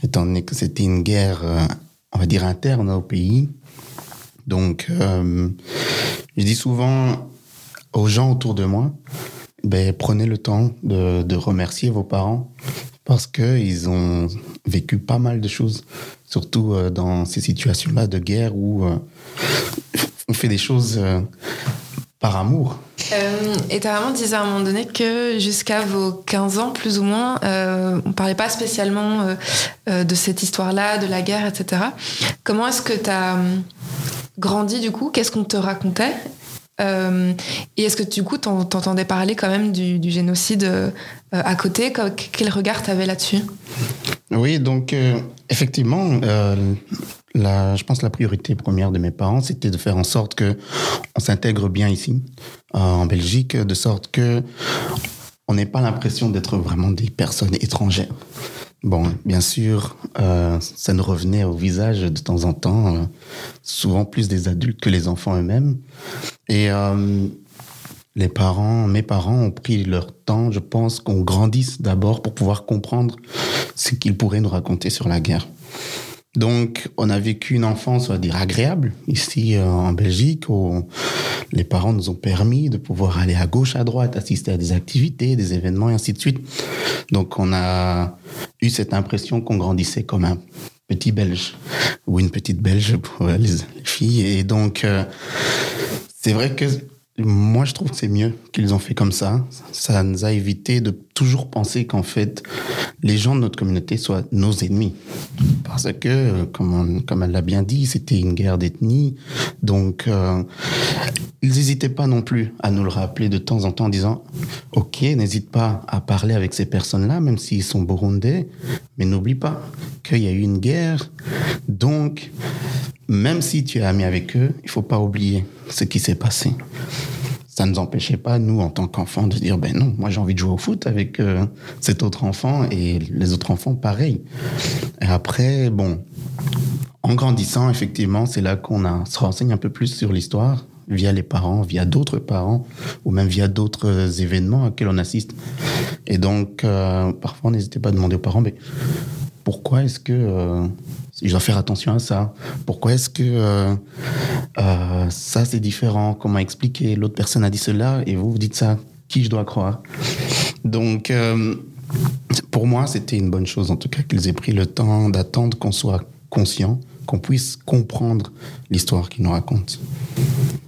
Speaker 3: étant donné que c'était une guerre, euh, on va dire, interne au pays. Donc, euh, je dis souvent aux gens autour de moi, ben, prenez le temps de remercier vos parents parce qu'ils ont vécu pas mal de choses, surtout euh, dans ces situations-là de guerre où euh, on fait des choses euh, par amour.
Speaker 2: et ta maman disait à un moment donné que jusqu'à vos 15 ans, plus ou moins, on ne parlait pas spécialement de cette histoire-là, de la guerre, etc. Comment est-ce que tu as grandi du coup? Qu'est-ce qu'on te racontait? Euh, et est-ce que du coup, t'entendais parler quand même du, génocide euh, à côté? Quel regard t'avais là-dessus?
Speaker 3: Oui, donc euh, effectivement, je pense que la priorité première de mes parents, c'était de faire en sorte que on s'intègre bien ici, en Belgique, de sorte que on n'ait pas l'impression d'être vraiment des personnes étrangères. Bon, bien sûr, euh, ça nous revenait au visage de temps en temps, euh, souvent plus des adultes que les enfants eux-mêmes. Et euh, les parents, mes parents ont pris leur temps, je pense, qu'on grandisse d'abord pour pouvoir comprendre ce qu'ils pourraient nous raconter sur la guerre. Donc, on a vécu une enfance, on va dire, agréable ici euh, en Belgique, où les parents nous ont permis de pouvoir aller à gauche, à droite, assister à des activités, des événements et ainsi de suite. Donc, on a eu cette impression qu'on grandissait comme un petit Belge ou une petite Belge pour les, filles. Et donc, euh, c'est vrai que moi, je trouve que c'est mieux qu'ils ont fait comme ça. Ça nous a évité de toujours penser qu'en fait, les gens de notre communauté soient nos ennemis. Parce que, comme, comme elle l'a bien dit, c'était une guerre d'ethnie. Donc, euh, ils n'hésitaient pas non plus à nous le rappeler de temps en temps en disant, OK, n'hésite pas à parler avec ces personnes-là, même s'ils sont burundais, mais n'oublie pas qu'il y a eu une guerre. Donc, même si tu es ami avec eux, il faut pas oublier ce qui s'est passé. Ça ne nous empêchait pas, nous, en tant qu'enfants, de dire, ben non, moi j'ai envie de jouer au foot avec euh, cet autre enfant et les autres enfants, pareil. Et après, bon, en grandissant, effectivement, c'est là qu'on se renseigne un peu plus sur l'histoire via les parents, via d'autres parents, ou même via d'autres événements auxquels on assiste. Et donc, euh, parfois, n'hésitez pas à demander aux parents, mais pourquoi est-ce que euh, je dois faire attention à ça Pourquoi est-ce que euh, euh, ça c'est différent? Comment expliquer? L'autre personne a dit cela et vous vous dites ça. qui je dois croire? Donc, euh, pour moi, c'était une bonne chose, en tout cas, qu'ils aient pris le temps d'attendre qu'on soit conscient, qu'on puisse comprendre l'histoire qu'ils nous racontent.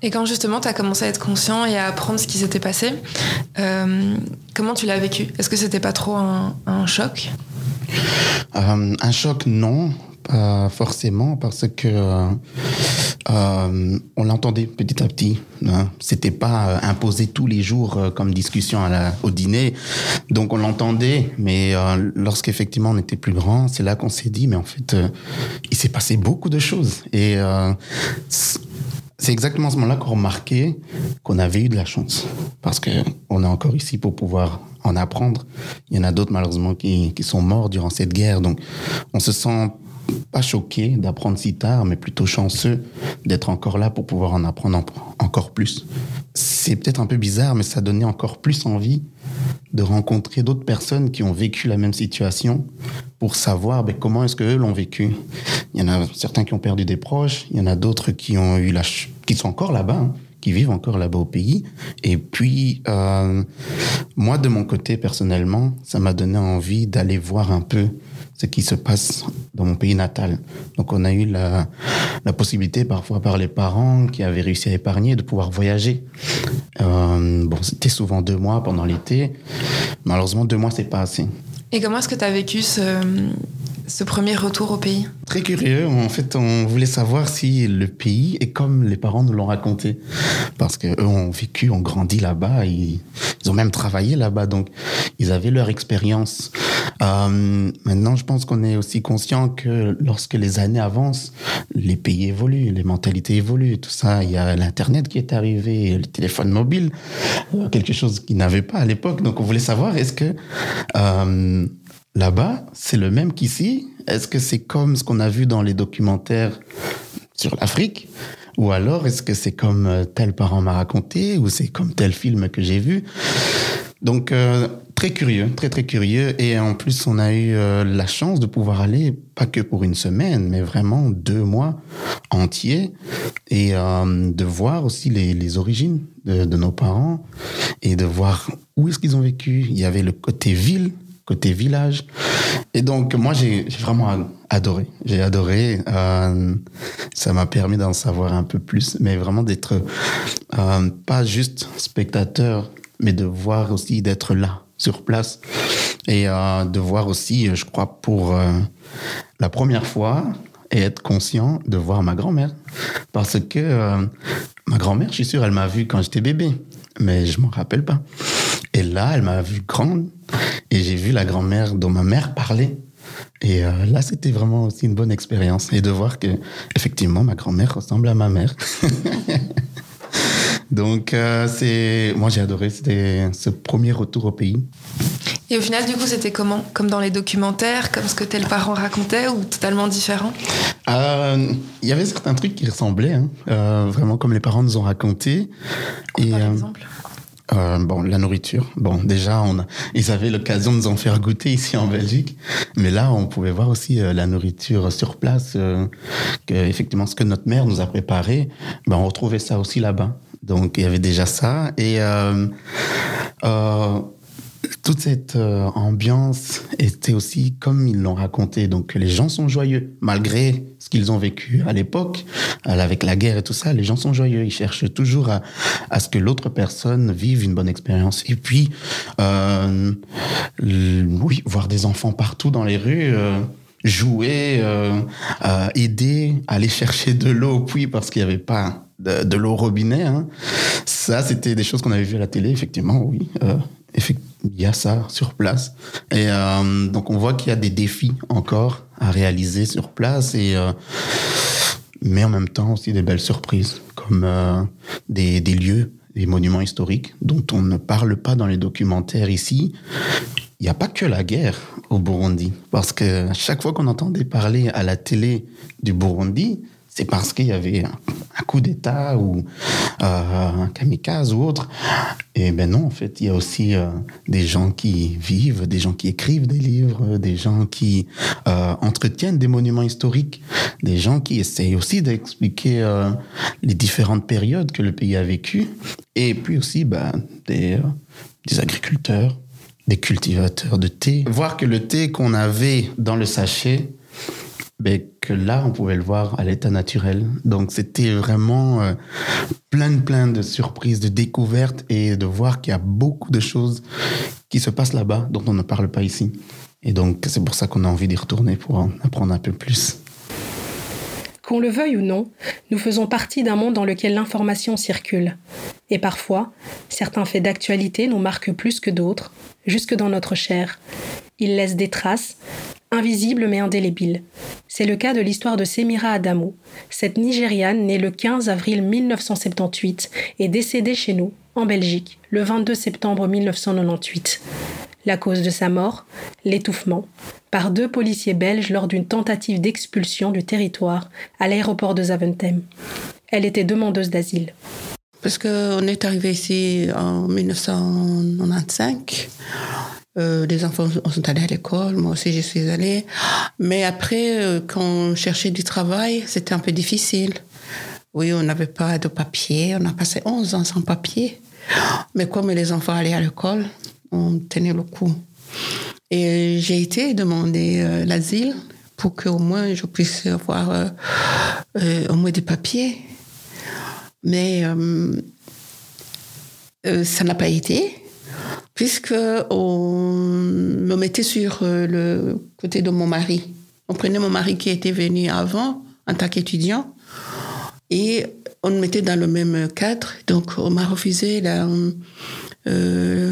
Speaker 2: Et quand justement tu as commencé à être conscient et à apprendre ce qui s'était passé, comment tu l'as vécu? Est-ce que c'était pas trop un choc?
Speaker 3: Euh, un choc, non, pas forcément, parce que euh, euh, on l'entendait petit à petit. Hein. C'était pas euh, imposé tous les jours euh, comme discussion au dîner, donc on l'entendait. Mais euh, lorsqu'effectivement on était plus grand, c'est là qu'on s'est dit, mais en fait, euh, il s'est passé beaucoup de choses. Et euh, c'est exactement à ce moment-là qu'on remarquait qu'on avait eu de la chance. Parce que on est encore ici pour pouvoir en apprendre. Il y en a d'autres, malheureusement, qui, qui sont morts durant cette guerre. Donc, on se sent pas choqué d'apprendre si tard, mais plutôt chanceux d'être encore là pour pouvoir en apprendre en- encore plus. C'est peut-être un peu bizarre, mais ça donnait encore plus envie de rencontrer d'autres personnes qui ont vécu la même situation pour savoir ben, comment est-ce qu'eux l'ont vécu. Il y en a certains qui ont perdu des proches, il y en a d'autres qui ont eu la qui sont encore là-bas, hein, vivent encore là-bas au pays. Et puis, euh, moi, de mon côté, personnellement, ça m'a donné envie d'aller voir un peu ce qui se passe dans mon pays natal. Donc, on a eu la, la possibilité, parfois par les parents qui avaient réussi à épargner, de pouvoir voyager. Euh, bon, c'était souvent deux mois pendant l'été. Malheureusement, deux mois, c'est pas assez.
Speaker 2: Et comment est-ce que tu as vécu ce, ce premier retour au pays
Speaker 3: Très curieux. En fait, on voulait savoir si le pays est comme les parents nous l'ont raconté. Parce que eux ont vécu, ont grandi là-bas, ils, ils ont même travaillé là-bas, donc ils avaient leur expérience. Euh, maintenant, je pense qu'on est aussi conscient que lorsque les années avancent, les pays évoluent, les mentalités évoluent, tout ça. Il y a l'Internet qui est arrivé, le téléphone mobile, euh, quelque chose qu'ils n'avaient pas à l'époque. Donc, on voulait savoir, est-ce que euh, là-bas, c'est le même qu'ici Est-ce que c'est comme ce qu'on a vu dans les documentaires sur l'Afrique? Ou alors, est-ce que c'est comme euh, tel parent m'a raconté Ou c'est comme tel film que j'ai vu? Donc, euh, très curieux, très très curieux. Et en plus, on a eu euh, la chance de pouvoir aller, pas que pour une semaine, mais vraiment deux mois entiers. Et de voir aussi les, les origines de, de nos parents et de voir où est-ce qu'ils ont vécu. Il y avait le côté ville, côté village. Et donc, moi, j'ai vraiment adoré. J'ai adoré. Euh, ça m'a permis d'en savoir un peu plus, mais vraiment d'être euh, pas juste spectateur, mais de voir aussi, d'être là, sur place. Et euh, de voir aussi, je crois, pour la première fois, et être conscient de voir ma grand-mère. Parce que ma grand-mère, je suis sûr, elle m'a vu quand j'étais bébé, mais je m'en rappelle pas. Et là, elle m'a vu grande et j'ai vu la grand-mère dont ma mère parlait. Et euh, là, c'était vraiment aussi une bonne expérience. Et de voir que, effectivement, ma grand-mère ressemble à ma mère. Donc, euh, c'est, moi, j'ai adoré. Ce premier retour au pays.
Speaker 2: Et au final, du coup, c'était comment? Comme dans les documentaires, comme ce que tes parents racontaient ou totalement différent?
Speaker 3: Euh, Il y avait certains trucs qui ressemblaient, hein, vraiment comme les parents nous ont raconté. Et,
Speaker 2: Par exemple?
Speaker 3: Euh, bon, la nourriture. Bon, déjà, on a, ils avaient l'occasion de nous en faire goûter ici en Belgique, mais là, on pouvait voir aussi euh, la nourriture sur place, euh, que effectivement, ce que notre mère nous a préparé, ben, on retrouvait ça aussi là-bas. Donc, il y avait déjà ça et euh, euh, toute cette euh, ambiance était aussi comme ils l'ont raconté. Donc, les gens sont joyeux malgré ce qu'ils ont vécu à l'époque, avec la guerre et tout ça. Les gens sont joyeux. Ils cherchent toujours à, ce que l'autre personne vive une bonne expérience. Et puis, euh, oui, voir des enfants partout dans les rues. euh, jouer, aider, aller chercher de l'eau au puits parce qu'il n'y avait pas de, de l'eau au robinet. hein. Ça, c'était des choses qu'on avait vues à la télé, effectivement, oui. Il y a ça sur place. Et euh, donc, on voit qu'il y a des défis encore à réaliser sur place. Et, euh, mais en même temps aussi des belles surprises, comme euh, des, des lieux, des monuments historiques dont on ne parle pas dans les documentaires ici. Il n'y a pas que la guerre au Burundi, parce que chaque fois qu'on entendait parler à la télé du Burundi, c'est parce qu'il y avait un, coup d'État ou euh, un kamikaze ou autre. Et ben non, en fait, il y a aussi euh, des gens qui vivent, des gens qui écrivent des livres, des gens qui euh, entretiennent des monuments historiques, des gens qui essayent aussi d'expliquer les différentes périodes que le pays a vécues. Et puis aussi ben, des, des agriculteurs, des cultivateurs de thé. Voir que le thé qu'on avait dans le sachet, ben, que là, on pouvait le voir à l'état naturel. Donc, c'était vraiment euh, plein, plein de surprises, de découvertes et de voir qu'il y a beaucoup de choses qui se passent là-bas dont on ne parle pas ici. Et donc, c'est pour ça qu'on a envie d'y retourner pour en apprendre un peu plus.
Speaker 1: Qu'on le veuille ou non, nous faisons partie d'un monde dans lequel l'information circule. Et parfois, certains faits d'actualité nous marquent plus que d'autres, jusque dans notre chair. Ils laissent des traces, invisible mais indélébile. C'est le cas de l'histoire de Semira Adamo, cette Nigériane née le 15 avril 1978 et décédée chez nous, en Belgique, le 22 septembre 1998. La cause de sa mort L'étouffement, par deux policiers belges lors d'une tentative d'expulsion du territoire à l'aéroport de Zaventem. Elle était demandeuse d'asile.
Speaker 4: Parce qu'on est arrivé ici en 1995. Euh, les enfants sont allés à l'école, moi aussi je suis allée. Mais après, euh, quand on cherchait du travail, c'était un peu difficile. Oui, on n'avait pas de papier, on a passé 11 ans sans papier. Mais comme les enfants allaient à l'école, on tenait le coup. Et j'ai été demander euh, l'asile pour qu'au moins je puisse avoir euh, au moins des papiers. Mais ça n'a pas été puisque on me mettait sur le côté de mon mari. On prenait mon mari qui était venu avant en tant qu'étudiant et on me mettait dans le même cadre. Donc on m'a refusé euh,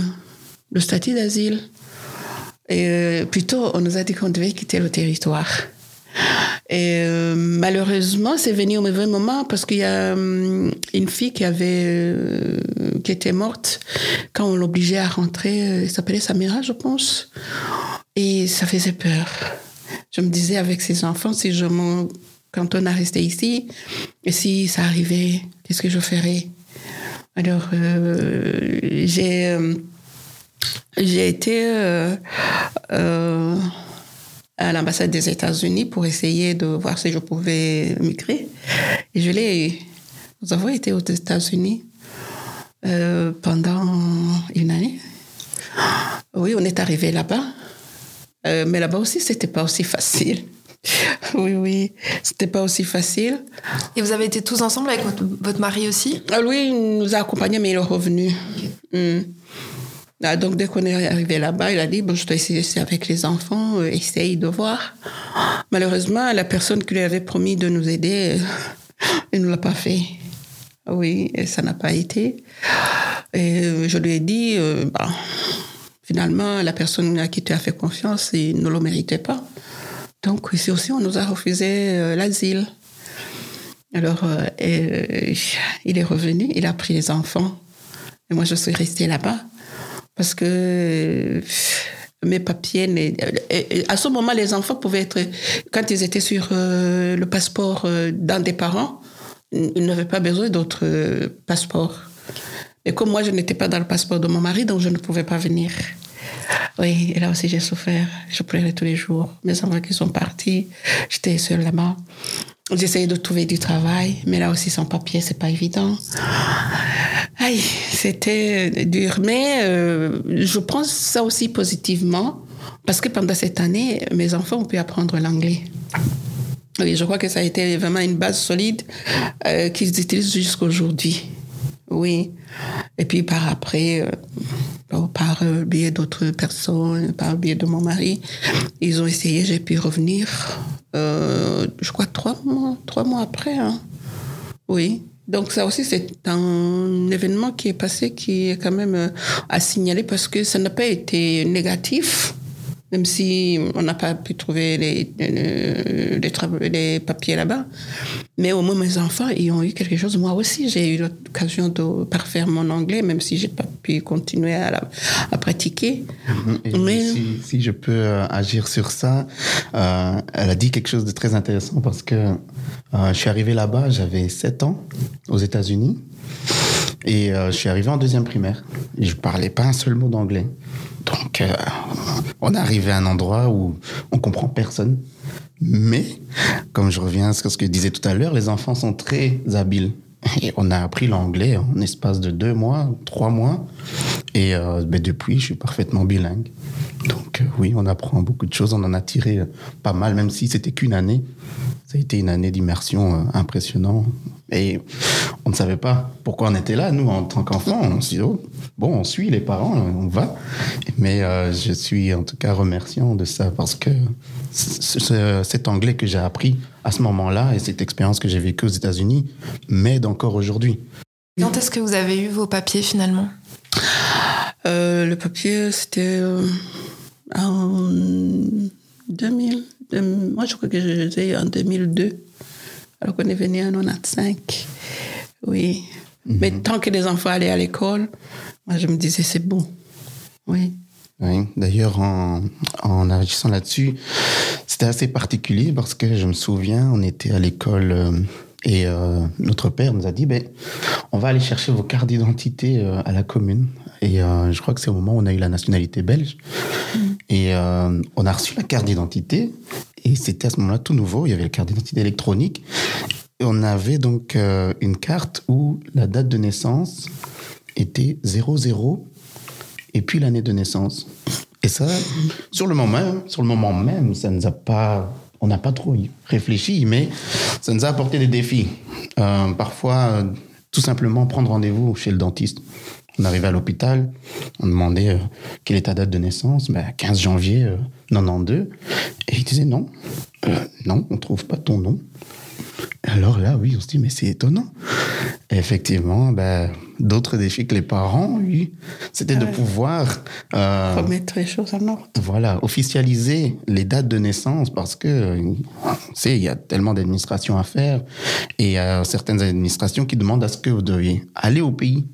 Speaker 4: le statut d'asile. Et euh, plutôt, on nous a dit qu'on devait quitter le territoire. Et euh, malheureusement, c'est venu au mauvais moment parce qu'il y a hum, une fille qui avait euh, qui était morte quand on l'obligeait à rentrer. Elle s'appelait Samira, je pense. Et ça faisait peur. Je me disais avec ses enfants, si je quand on a resté ici, et si ça arrivait, qu'est-ce que je ferais? Alors j'ai j'ai été euh, euh, à l'ambassade des États-Unis pour essayer de voir si je pouvais migrer. Et je l'ai Nous avons été aux États-Unis euh, pendant une année. Oui, on est arrivé là-bas. mais là-bas aussi, c'était pas aussi facile. oui, oui, c'était pas aussi facile.
Speaker 2: Et vous avez été tous ensemble avec votre, mari aussi?
Speaker 4: Ah, Oui, il nous a accompagnés, mais il est revenu. Hmm. Ah, donc, dès qu'on est arrivé là-bas, il a dit, bon, je dois essayer avec les enfants, euh, essaye de voir. Malheureusement, la personne qui lui avait promis de nous aider, il ne l'a pas fait. Oui, et ça n'a pas été. Et euh, je lui ai dit, euh, bah, finalement, la personne à qui tu as fait confiance, il ne le méritait pas. Donc, ici aussi, on nous a refusé l'asile. Alors, il est revenu, il a pris les enfants. Et moi, je suis restée là-bas parce que mes papiers. À ce moment, les enfants pouvaient être, quand ils étaient sur euh, le passeport euh, d'un des parents, ils n'avaient pas besoin d'autres euh, passeports. Et comme moi, je n'étais pas dans le passeport de mon mari, donc je ne pouvais pas venir. Oui, et là aussi, j'ai souffert. Je pleurais tous les jours. Mes enfants qui sont partis, j'étais seule là-bas. J'essayais de trouver du travail, mais là aussi, sans papier, c'est pas évident. Aïe, c'était dur. Mais euh, je pense ça aussi positivement, parce que pendant cette année, mes enfants ont pu apprendre l'anglais. Oui, je crois que ça a été vraiment une base solide euh, qu'ils utilisent jusqu'à aujourd'hui. Oui. Et puis par après, euh, par le biais d'autres personnes, par le biais de mon mari, ils ont essayé, j'ai pu revenir, je crois, trois mois, trois mois après. Hein. Oui. Donc ça aussi, c'est un événement qui est passé, qui est quand même euh, à signaler parce que ça n'a pas été négatif. Même si on n'a pas pu trouver les, les, les, les papiers là-bas. Mais au moins, mes enfants, ils ont eu quelque chose. Moi aussi, j'ai eu l'occasion de parfaire mon anglais, même si j'ai pas pu continuer à, la, à pratiquer.
Speaker 3: Et
Speaker 4: Mais-
Speaker 3: si, si je peux euh, agir sur ça, euh, elle a dit quelque chose de très intéressant parce que euh, je suis arrivé là-bas, j'avais 7 ans aux États-Unis et euh, je suis arrivé en deuxième primaire. Je parlais pas un seul mot d'anglais. Donc, euh, on est arrivé à un endroit où on comprend personne. Mais, comme je reviens à ce que je disais tout à l'heure, les enfants sont très habiles. Et on a appris l'anglais en espace de deux mois, trois mois. Et euh, ben, depuis, je suis parfaitement bilingue. Donc euh, oui, on apprend beaucoup de choses. On en a tiré euh, pas mal, même si c'était qu'une année. Ça a été une année d'immersion euh, impressionnante. Et on ne savait pas pourquoi on était là, nous, en tant qu'enfants. On s'est dit, oh, bon, on suit les parents, on va. Mais je suis en tout cas remerciant de ça parce que ce- ce- cet anglais que j'ai appris à ce moment-là et cette expérience que j'ai vécue aux États-Unis m'aide encore aujourd'hui.
Speaker 2: Quand est-ce que vous avez eu vos papiers finalement?
Speaker 4: Euh, le papier, c'était euh, en 2000. deux- moi, je crois que je les ai eu en 2002. Alors qu'on est venu en 95. Oui. Mais tant que les enfants allaient à l'école, moi, je me disais, c'est bon. Oui.
Speaker 3: Oui, d'ailleurs, en, en agissant là-dessus, c'était assez particulier parce que je me souviens, on était à l'école euh, et euh, notre père nous a dit, ben, on va aller chercher vos cartes d'identité euh, à la commune. Et je crois que c'est au moment où on a eu la nationalité belge. Et euh, on a reçu la carte d'identité. Et c'était à ce moment-là tout nouveau. Il y avait la carte d'identité électronique. Et on avait donc une carte où la date de naissance était 00 et puis l'année de naissance. Et ça, sur le moment, même, ça nous a pas, on n'a pas trop réfléchi, mais ça nous a apporté des défis. Euh, parfois, euh, tout simplement prendre rendez-vous chez le dentiste. On arrivait à l'hôpital, on demandait euh, quelle est ta date de naissance, ben, 15 janvier euh, 92, et il disait non, Euh, non, on trouve pas ton nom. Alors là, oui, on se dit, mais c'est étonnant. Et effectivement, ben, d'autres défis que les parents eu, c'était de
Speaker 4: Ouais.
Speaker 3: pouvoir euh,
Speaker 4: Remettre les choses en ordre.
Speaker 3: voilà, officialiser les dates de naissance parce que, on sait, il y a tellement d'administrations à faire et il y a certaines administrations qui demandent à ce que vous deviez aller au pays,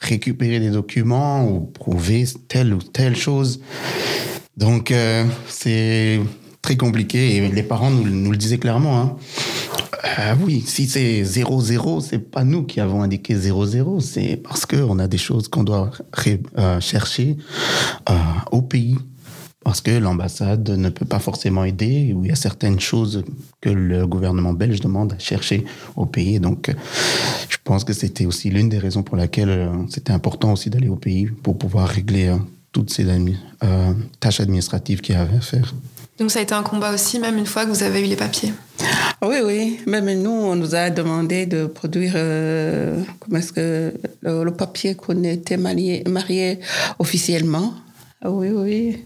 Speaker 3: récupérer des documents ou prouver telle ou telle chose. Donc, euh, c'est très compliqué et les parents nous, nous le disaient clairement. Hein. Euh, oui, si c'est 0-0, c'est pas nous qui avons indiqué 0-0, c'est parce qu'on a des choses qu'on doit euh, chercher euh, au pays. Parce que l'ambassade ne peut pas forcément aider, ou il y a certaines choses que le gouvernement belge demande à chercher au pays. Donc, je pense que c'était aussi l'une des raisons pour laquelle euh, c'était important aussi d'aller au pays pour pouvoir régler euh, toutes ces euh, tâches administratives qu'il y avait à faire.
Speaker 2: Donc ça a été un combat aussi, même une fois que vous avez eu les papiers.
Speaker 4: Oui, oui. Même nous, on nous a demandé de produire euh, comment est-ce que le, papier qu'on était marié, officiellement. Ah oui, oui.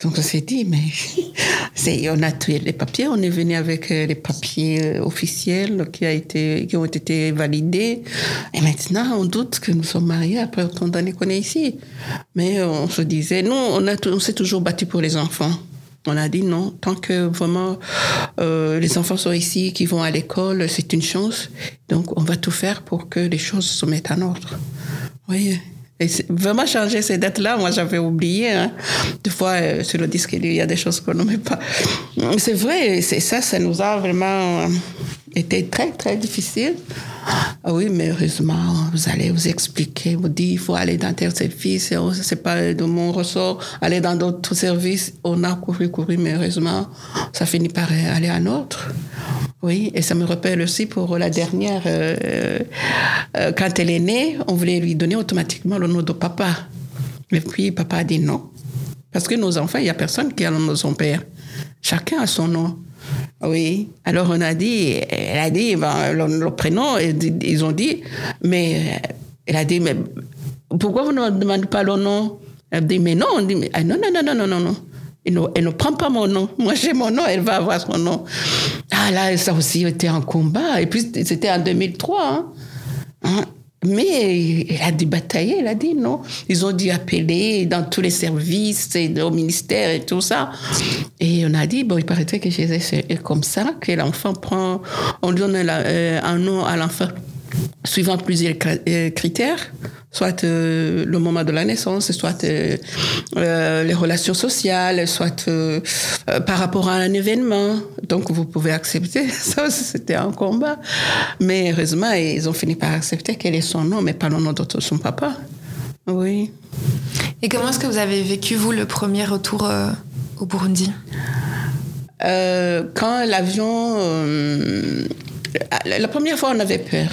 Speaker 4: Donc on s'est dit, mais c'est, on a tué les papiers, on est venu avec euh, les papiers euh, officiels qui, a été, qui ont été validés. Et maintenant, on doute que nous sommes mariés après autant d'années qu'on est ici. Mais on se disait, nous, on, a, on s'est toujours battu pour les enfants. On a dit non, tant que vraiment euh, les enfants sont ici, qui vont à l'école, c'est une chance. Donc on va tout faire pour que les choses se mettent en ordre. Oui. Et vraiment changer ces dates-là, moi j'avais oublié. Hein. Des fois, euh, sur le disque, il y a des choses qu'on ne met pas. C'est vrai, c'est ça, ça nous a vraiment euh, été très, très difficile. Ah oui, mais heureusement, vous allez vous expliquer, vous dire, il faut aller dans tel service, c'est pas de mon ressort, aller dans d'autres services. On a couru, couru, mais heureusement, ça finit par aller à notre. Oui, et ça me rappelle aussi pour la dernière, euh, euh, quand elle est née, on voulait lui donner automatiquement le nom de papa. Et puis papa a dit non. Parce que nos enfants, il n'y a personne qui a le nom de son père. Chacun a son nom. Oui. Alors on a dit, elle a dit ben, le, le prénom, ils ont dit, mais elle a dit, mais pourquoi vous ne me demandez pas le nom? Elle a dit, mais non, on dit, mais, ah, non, non, non, non, non, non, non. Elle ne, prend pas mon nom. Moi, j'ai mon nom, elle va avoir son nom. Ah là, ça aussi était un combat. Et puis, c'était en 2003. Hein. Hein? Mais il a dû batailler, il a dit non. Ils ont dû appeler dans tous les services, et au ministère et tout ça. Et on a dit, bon, il paraîtrait que c'est comme ça, que l'enfant prend, on donne euh, un nom à l'enfant suivant plusieurs euh, critères, soit euh, le moment de la naissance, soit les relations sociales, soit par rapport à un événement. Donc vous pouvez accepter. Ça, c'était un combat. Mais heureusement, ils ont fini par accepter quel est son nom, mais pas le nom de son papa. Oui.
Speaker 2: Et comment est-ce que vous avez vécu, vous, le premier retour au Burundi?
Speaker 4: Quand l'avion... la première fois, on avait peur.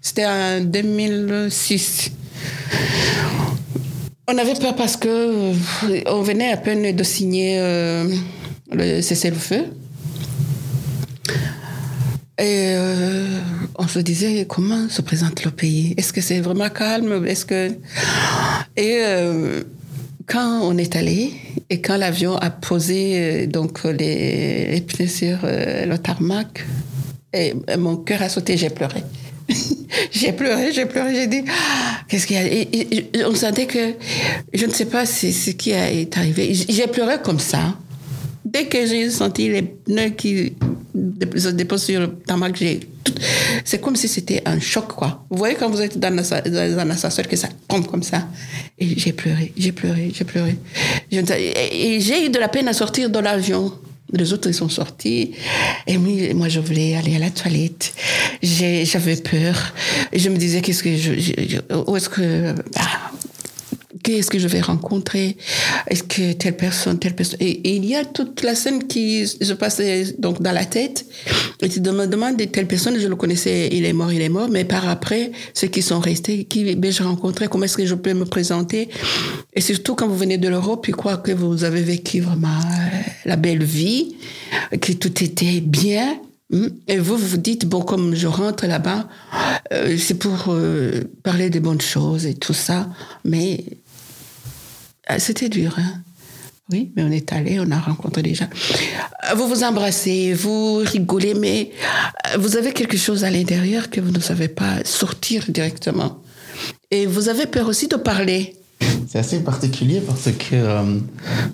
Speaker 4: C'était en 2006. On avait peur parce que euh, on venait à peine de signer euh, le cessez-le-feu. Et euh, on se disait comment se présente le pays? Est-ce que c'est vraiment calme? Est-ce que et quand on est allé et quand l'avion a posé donc les, pneus sur le tarmac, et mon cœur a sauté, j'ai pleuré. j'ai pleuré, j'ai pleuré, j'ai dit, qu'est-ce qu'il y a? Et, On sentait que, je ne sais pas ce qui est arrivé. J'ai pleuré comme ça. Dès que j'ai senti les pneus qui se déposent sur le tarmac, j'ai c'est comme si c'était un choc, quoi. Vous voyez quand vous êtes dans un ascenseur que ça tombe comme ça. Et j'ai pleuré, j'ai pleuré, j'ai pleuré. Et j'ai eu de la peine à sortir de l'avion. Les autres, ils sont sortis. Et moi, je voulais aller à la toilette. J'avais peur. Je me disais, qu'est-ce que je, où est-ce que, qu'est-ce que je vais rencontrer Est-ce que telle personne, telle personne et, il y a toute la scène qui se passait donc dans la tête. Et tu me demandes telle personne, je le connaissais, il est mort, il est mort, mais par après, ceux qui sont restés, qui ben, je rencontrais, comment est-ce que je peux me présenter Et surtout quand vous venez de l'Europe, je crois que vous avez vécu vraiment euh, la belle vie, que tout était bien. Hmm? Et vous, vous dites, bon, comme je rentre là-bas, euh, c'est pour euh, parler des bonnes choses et tout ça, mais c'était dur, hein oui, mais on est allé, on a rencontré des gens. Euh, vous vous embrassez, vous rigolez, mais euh, vous avez quelque chose à l'intérieur que vous ne savez pas sortir directement. Et vous avez peur aussi de parler.
Speaker 3: C'est assez particulier parce que euh,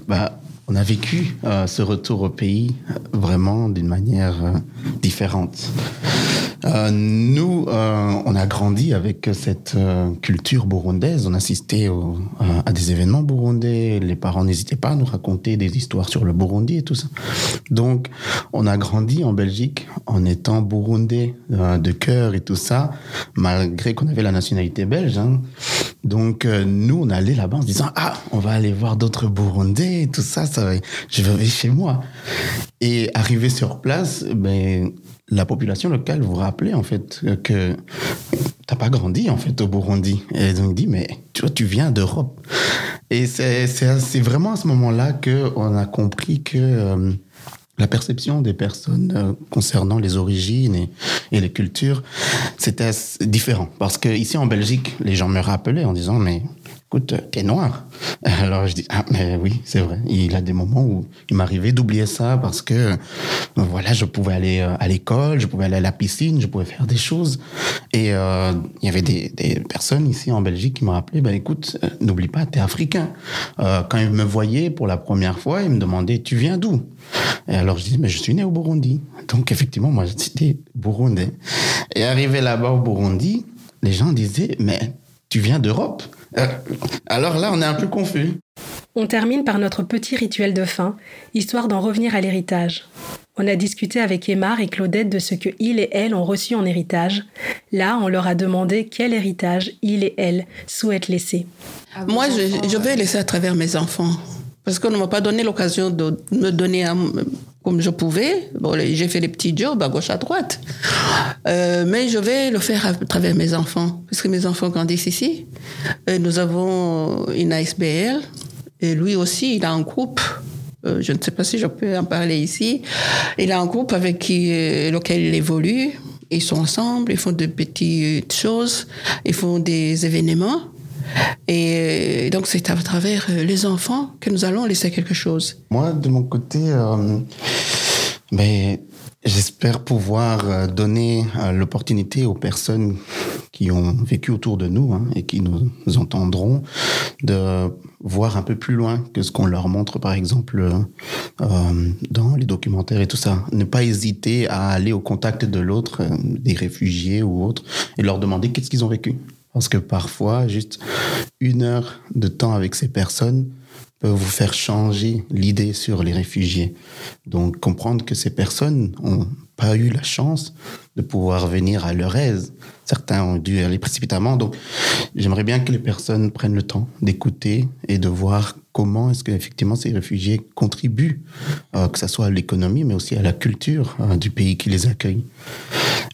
Speaker 3: bah, on a vécu ce retour au pays vraiment d'une manière différente. Euh, nous, euh, on a grandi avec cette euh, culture burundaise. On assistait à des événements burundais. Les parents n'hésitaient pas à nous raconter des histoires sur le Burundi et tout ça. Donc, on a grandi en Belgique en étant burundais de cœur et tout ça, malgré qu'on avait la nationalité belge. Hein. Donc, nous, on allait là-bas en se disant, ah, on va aller voir d'autres Burundais et tout ça, je vais chez moi. Et arrivé sur place, ben, la population locale vous rappelait en fait que t'as pas grandi en fait au Burundi. Et donc dit mais tu vois tu viens d'Europe. Et c'est c'est vraiment à ce moment-là que on a compris que euh, la perception des personnes euh, concernant les origines et, et les cultures, c'était différent. Parce que ici en Belgique, les gens me rappelaient en disant, mais écoute, t'es noir. Alors je dis, ah, mais oui, c'est vrai. Il a des moments où il m'arrivait d'oublier ça parce que, voilà, je pouvais aller euh, à l'école, je pouvais aller à la piscine, je pouvais faire des choses. Et euh, il y avait des, des, personnes ici en Belgique qui me rappelaient, ben écoute, euh, n'oublie pas, t'es africain. Euh, quand ils me voyaient pour la première fois, ils me demandaient, tu viens d'où? Et alors je disais, mais je suis né au Burundi. Donc effectivement, moi, j'étais burundais. Et arrivé là-bas au Burundi, les gens disaient, mais tu viens d'Europe? Euh, alors là, on est un peu confus.
Speaker 1: On termine par notre petit rituel de fin, histoire d'en revenir à l'héritage. On a discuté avec Emma et Claudette de ce que il et elle ont reçu en héritage. Là, on leur a demandé quel héritage il et elle souhaitent laisser.
Speaker 4: Moi, je, je vais laisser à travers mes enfants. Parce qu'on ne m'a pas donné l'occasion de me donner comme je pouvais. Bon, j'ai fait les petits jobs à gauche, à droite. Euh, mais je vais le faire à travers mes enfants, parce que mes enfants grandissent ici. Nous avons une ASBL, et lui aussi, il a un groupe. Euh, je ne sais pas si je peux en parler ici. Il a un groupe avec qui, euh, lequel il évolue. Ils sont ensemble, ils font de petites choses, ils font des événements. Et donc, c'est à travers les enfants que nous allons laisser quelque chose.
Speaker 3: Moi, de mon côté, euh, J'espère pouvoir euh, donner euh, l'opportunité aux personnes qui ont vécu autour de nous hein, et qui nous, entendront de voir un peu plus loin que ce qu'on leur montre, par exemple, euh, dans les documentaires et tout ça. Ne pas hésiter à aller au contact de l'autre, des réfugiés ou autres, et leur demander qu'est-ce qu'ils ont vécu. Parce que parfois, juste une heure de temps avec ces personnes peut vous faire changer l'idée sur les réfugiés. Donc comprendre que ces personnes n'ont pas eu la chance de pouvoir venir à leur aise. Certains ont dû aller précipitamment. Donc j'aimerais bien que les personnes prennent le temps d'écouter et de voir comment est-ce qu'effectivement ces réfugiés contribuent, euh, que ce soit à l'économie, mais aussi à la culture euh, du pays qui les accueille.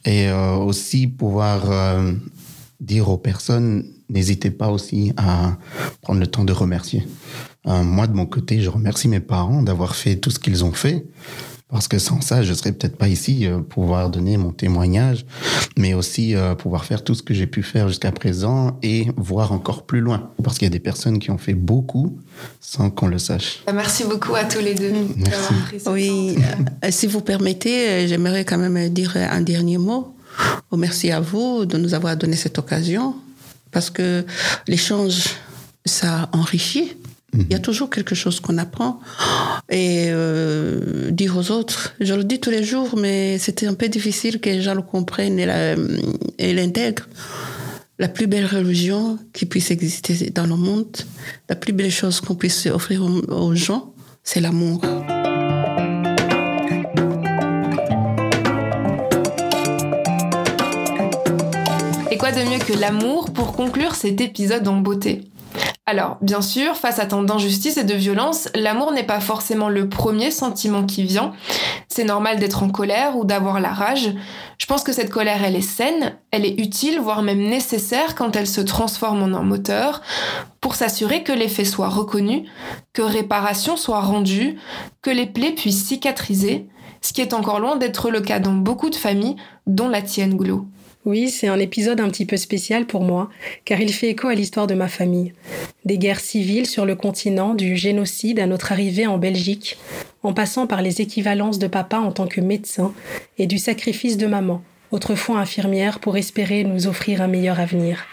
Speaker 3: Et euh, aussi pouvoir dire aux personnes, n'hésitez pas aussi à prendre le temps de remercier. Euh, moi, de mon côté, je remercie mes parents d'avoir fait tout ce qu'ils ont fait. Parce que sans ça, je serais peut-être pas ici euh, pour pouvoir donner mon témoignage, mais aussi euh, pouvoir faire tout ce que j'ai pu faire jusqu'à présent et voir encore plus loin. Parce qu'il y a des personnes qui ont fait beaucoup sans qu'on le sache.
Speaker 2: Merci beaucoup à tous les deux.
Speaker 3: Merci.
Speaker 4: Oui, si vous permettez, j'aimerais quand même dire un dernier mot. Oh, merci à vous de nous avoir donné cette occasion parce que l'échange, ça enrichit. Il y a toujours quelque chose qu'on apprend. Et euh, dire aux autres, je le dis tous les jours, mais c'était un peu difficile que les gens le comprennent et l'intègrent. La plus belle religion qui puisse exister dans le monde, la plus belle chose qu'on puisse offrir aux gens, c'est l'amour.
Speaker 2: Quoi de mieux que l'amour pour conclure cet épisode en beauté? Alors, bien sûr, face à tant d'injustice et de violence, l'amour n'est pas forcément le premier sentiment qui vient. C'est normal d'être en colère ou d'avoir la rage. Je pense que cette colère, elle est saine, elle est utile, voire même nécessaire quand elle se transforme en un moteur, pour s'assurer que les faits soient reconnus, que réparation soit rendue, que les plaies puissent cicatriser, ce qui est encore loin d'être le cas dans beaucoup de familles, dont la tienne, Glo.
Speaker 1: Oui, c'est un épisode un petit peu spécial pour moi, car il fait écho à l'histoire de ma famille. Des guerres civiles sur le continent, du génocide à notre arrivée en Belgique, en passant par les équivalences de papa en tant que médecin et du sacrifice de maman, autrefois infirmière, pour espérer nous offrir un meilleur avenir.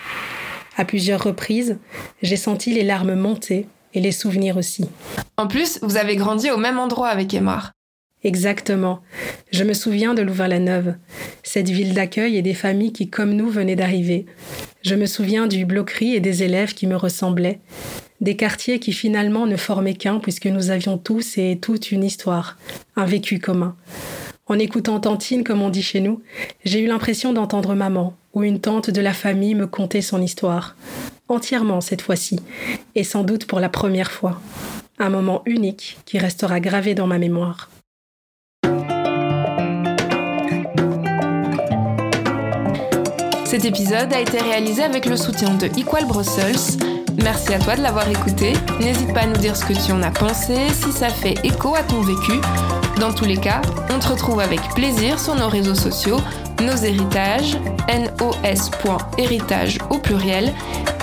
Speaker 1: À plusieurs reprises, j'ai senti les larmes monter et les souvenirs aussi.
Speaker 2: En plus, vous avez grandi au même endroit avec Emar.
Speaker 1: Exactement. Je me souviens de Louvain-la-Neuve, cette ville d'accueil et des familles qui, comme nous, venaient d'arriver. Je me souviens du bloquerie et des élèves qui me ressemblaient, des quartiers qui finalement ne formaient qu'un puisque nous avions tous et toute une histoire, un vécu commun. En écoutant Tantine, comme on dit chez nous, j'ai eu l'impression d'entendre maman ou une tante de la famille me conter son histoire, entièrement cette fois-ci, et sans doute pour la première fois. Un moment unique qui restera gravé dans ma mémoire.
Speaker 2: Cet épisode a été réalisé avec le soutien de Equal Brussels. Merci à toi de l'avoir écouté. N'hésite pas à nous dire ce que tu en as pensé, si ça fait écho à ton vécu. Dans tous les cas, on te retrouve avec plaisir sur nos réseaux sociaux, nos héritages, nos.héritage au pluriel,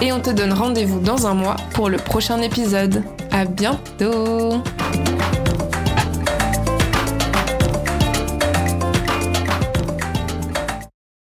Speaker 2: et on te donne rendez-vous dans un mois pour le prochain épisode. À bientôt!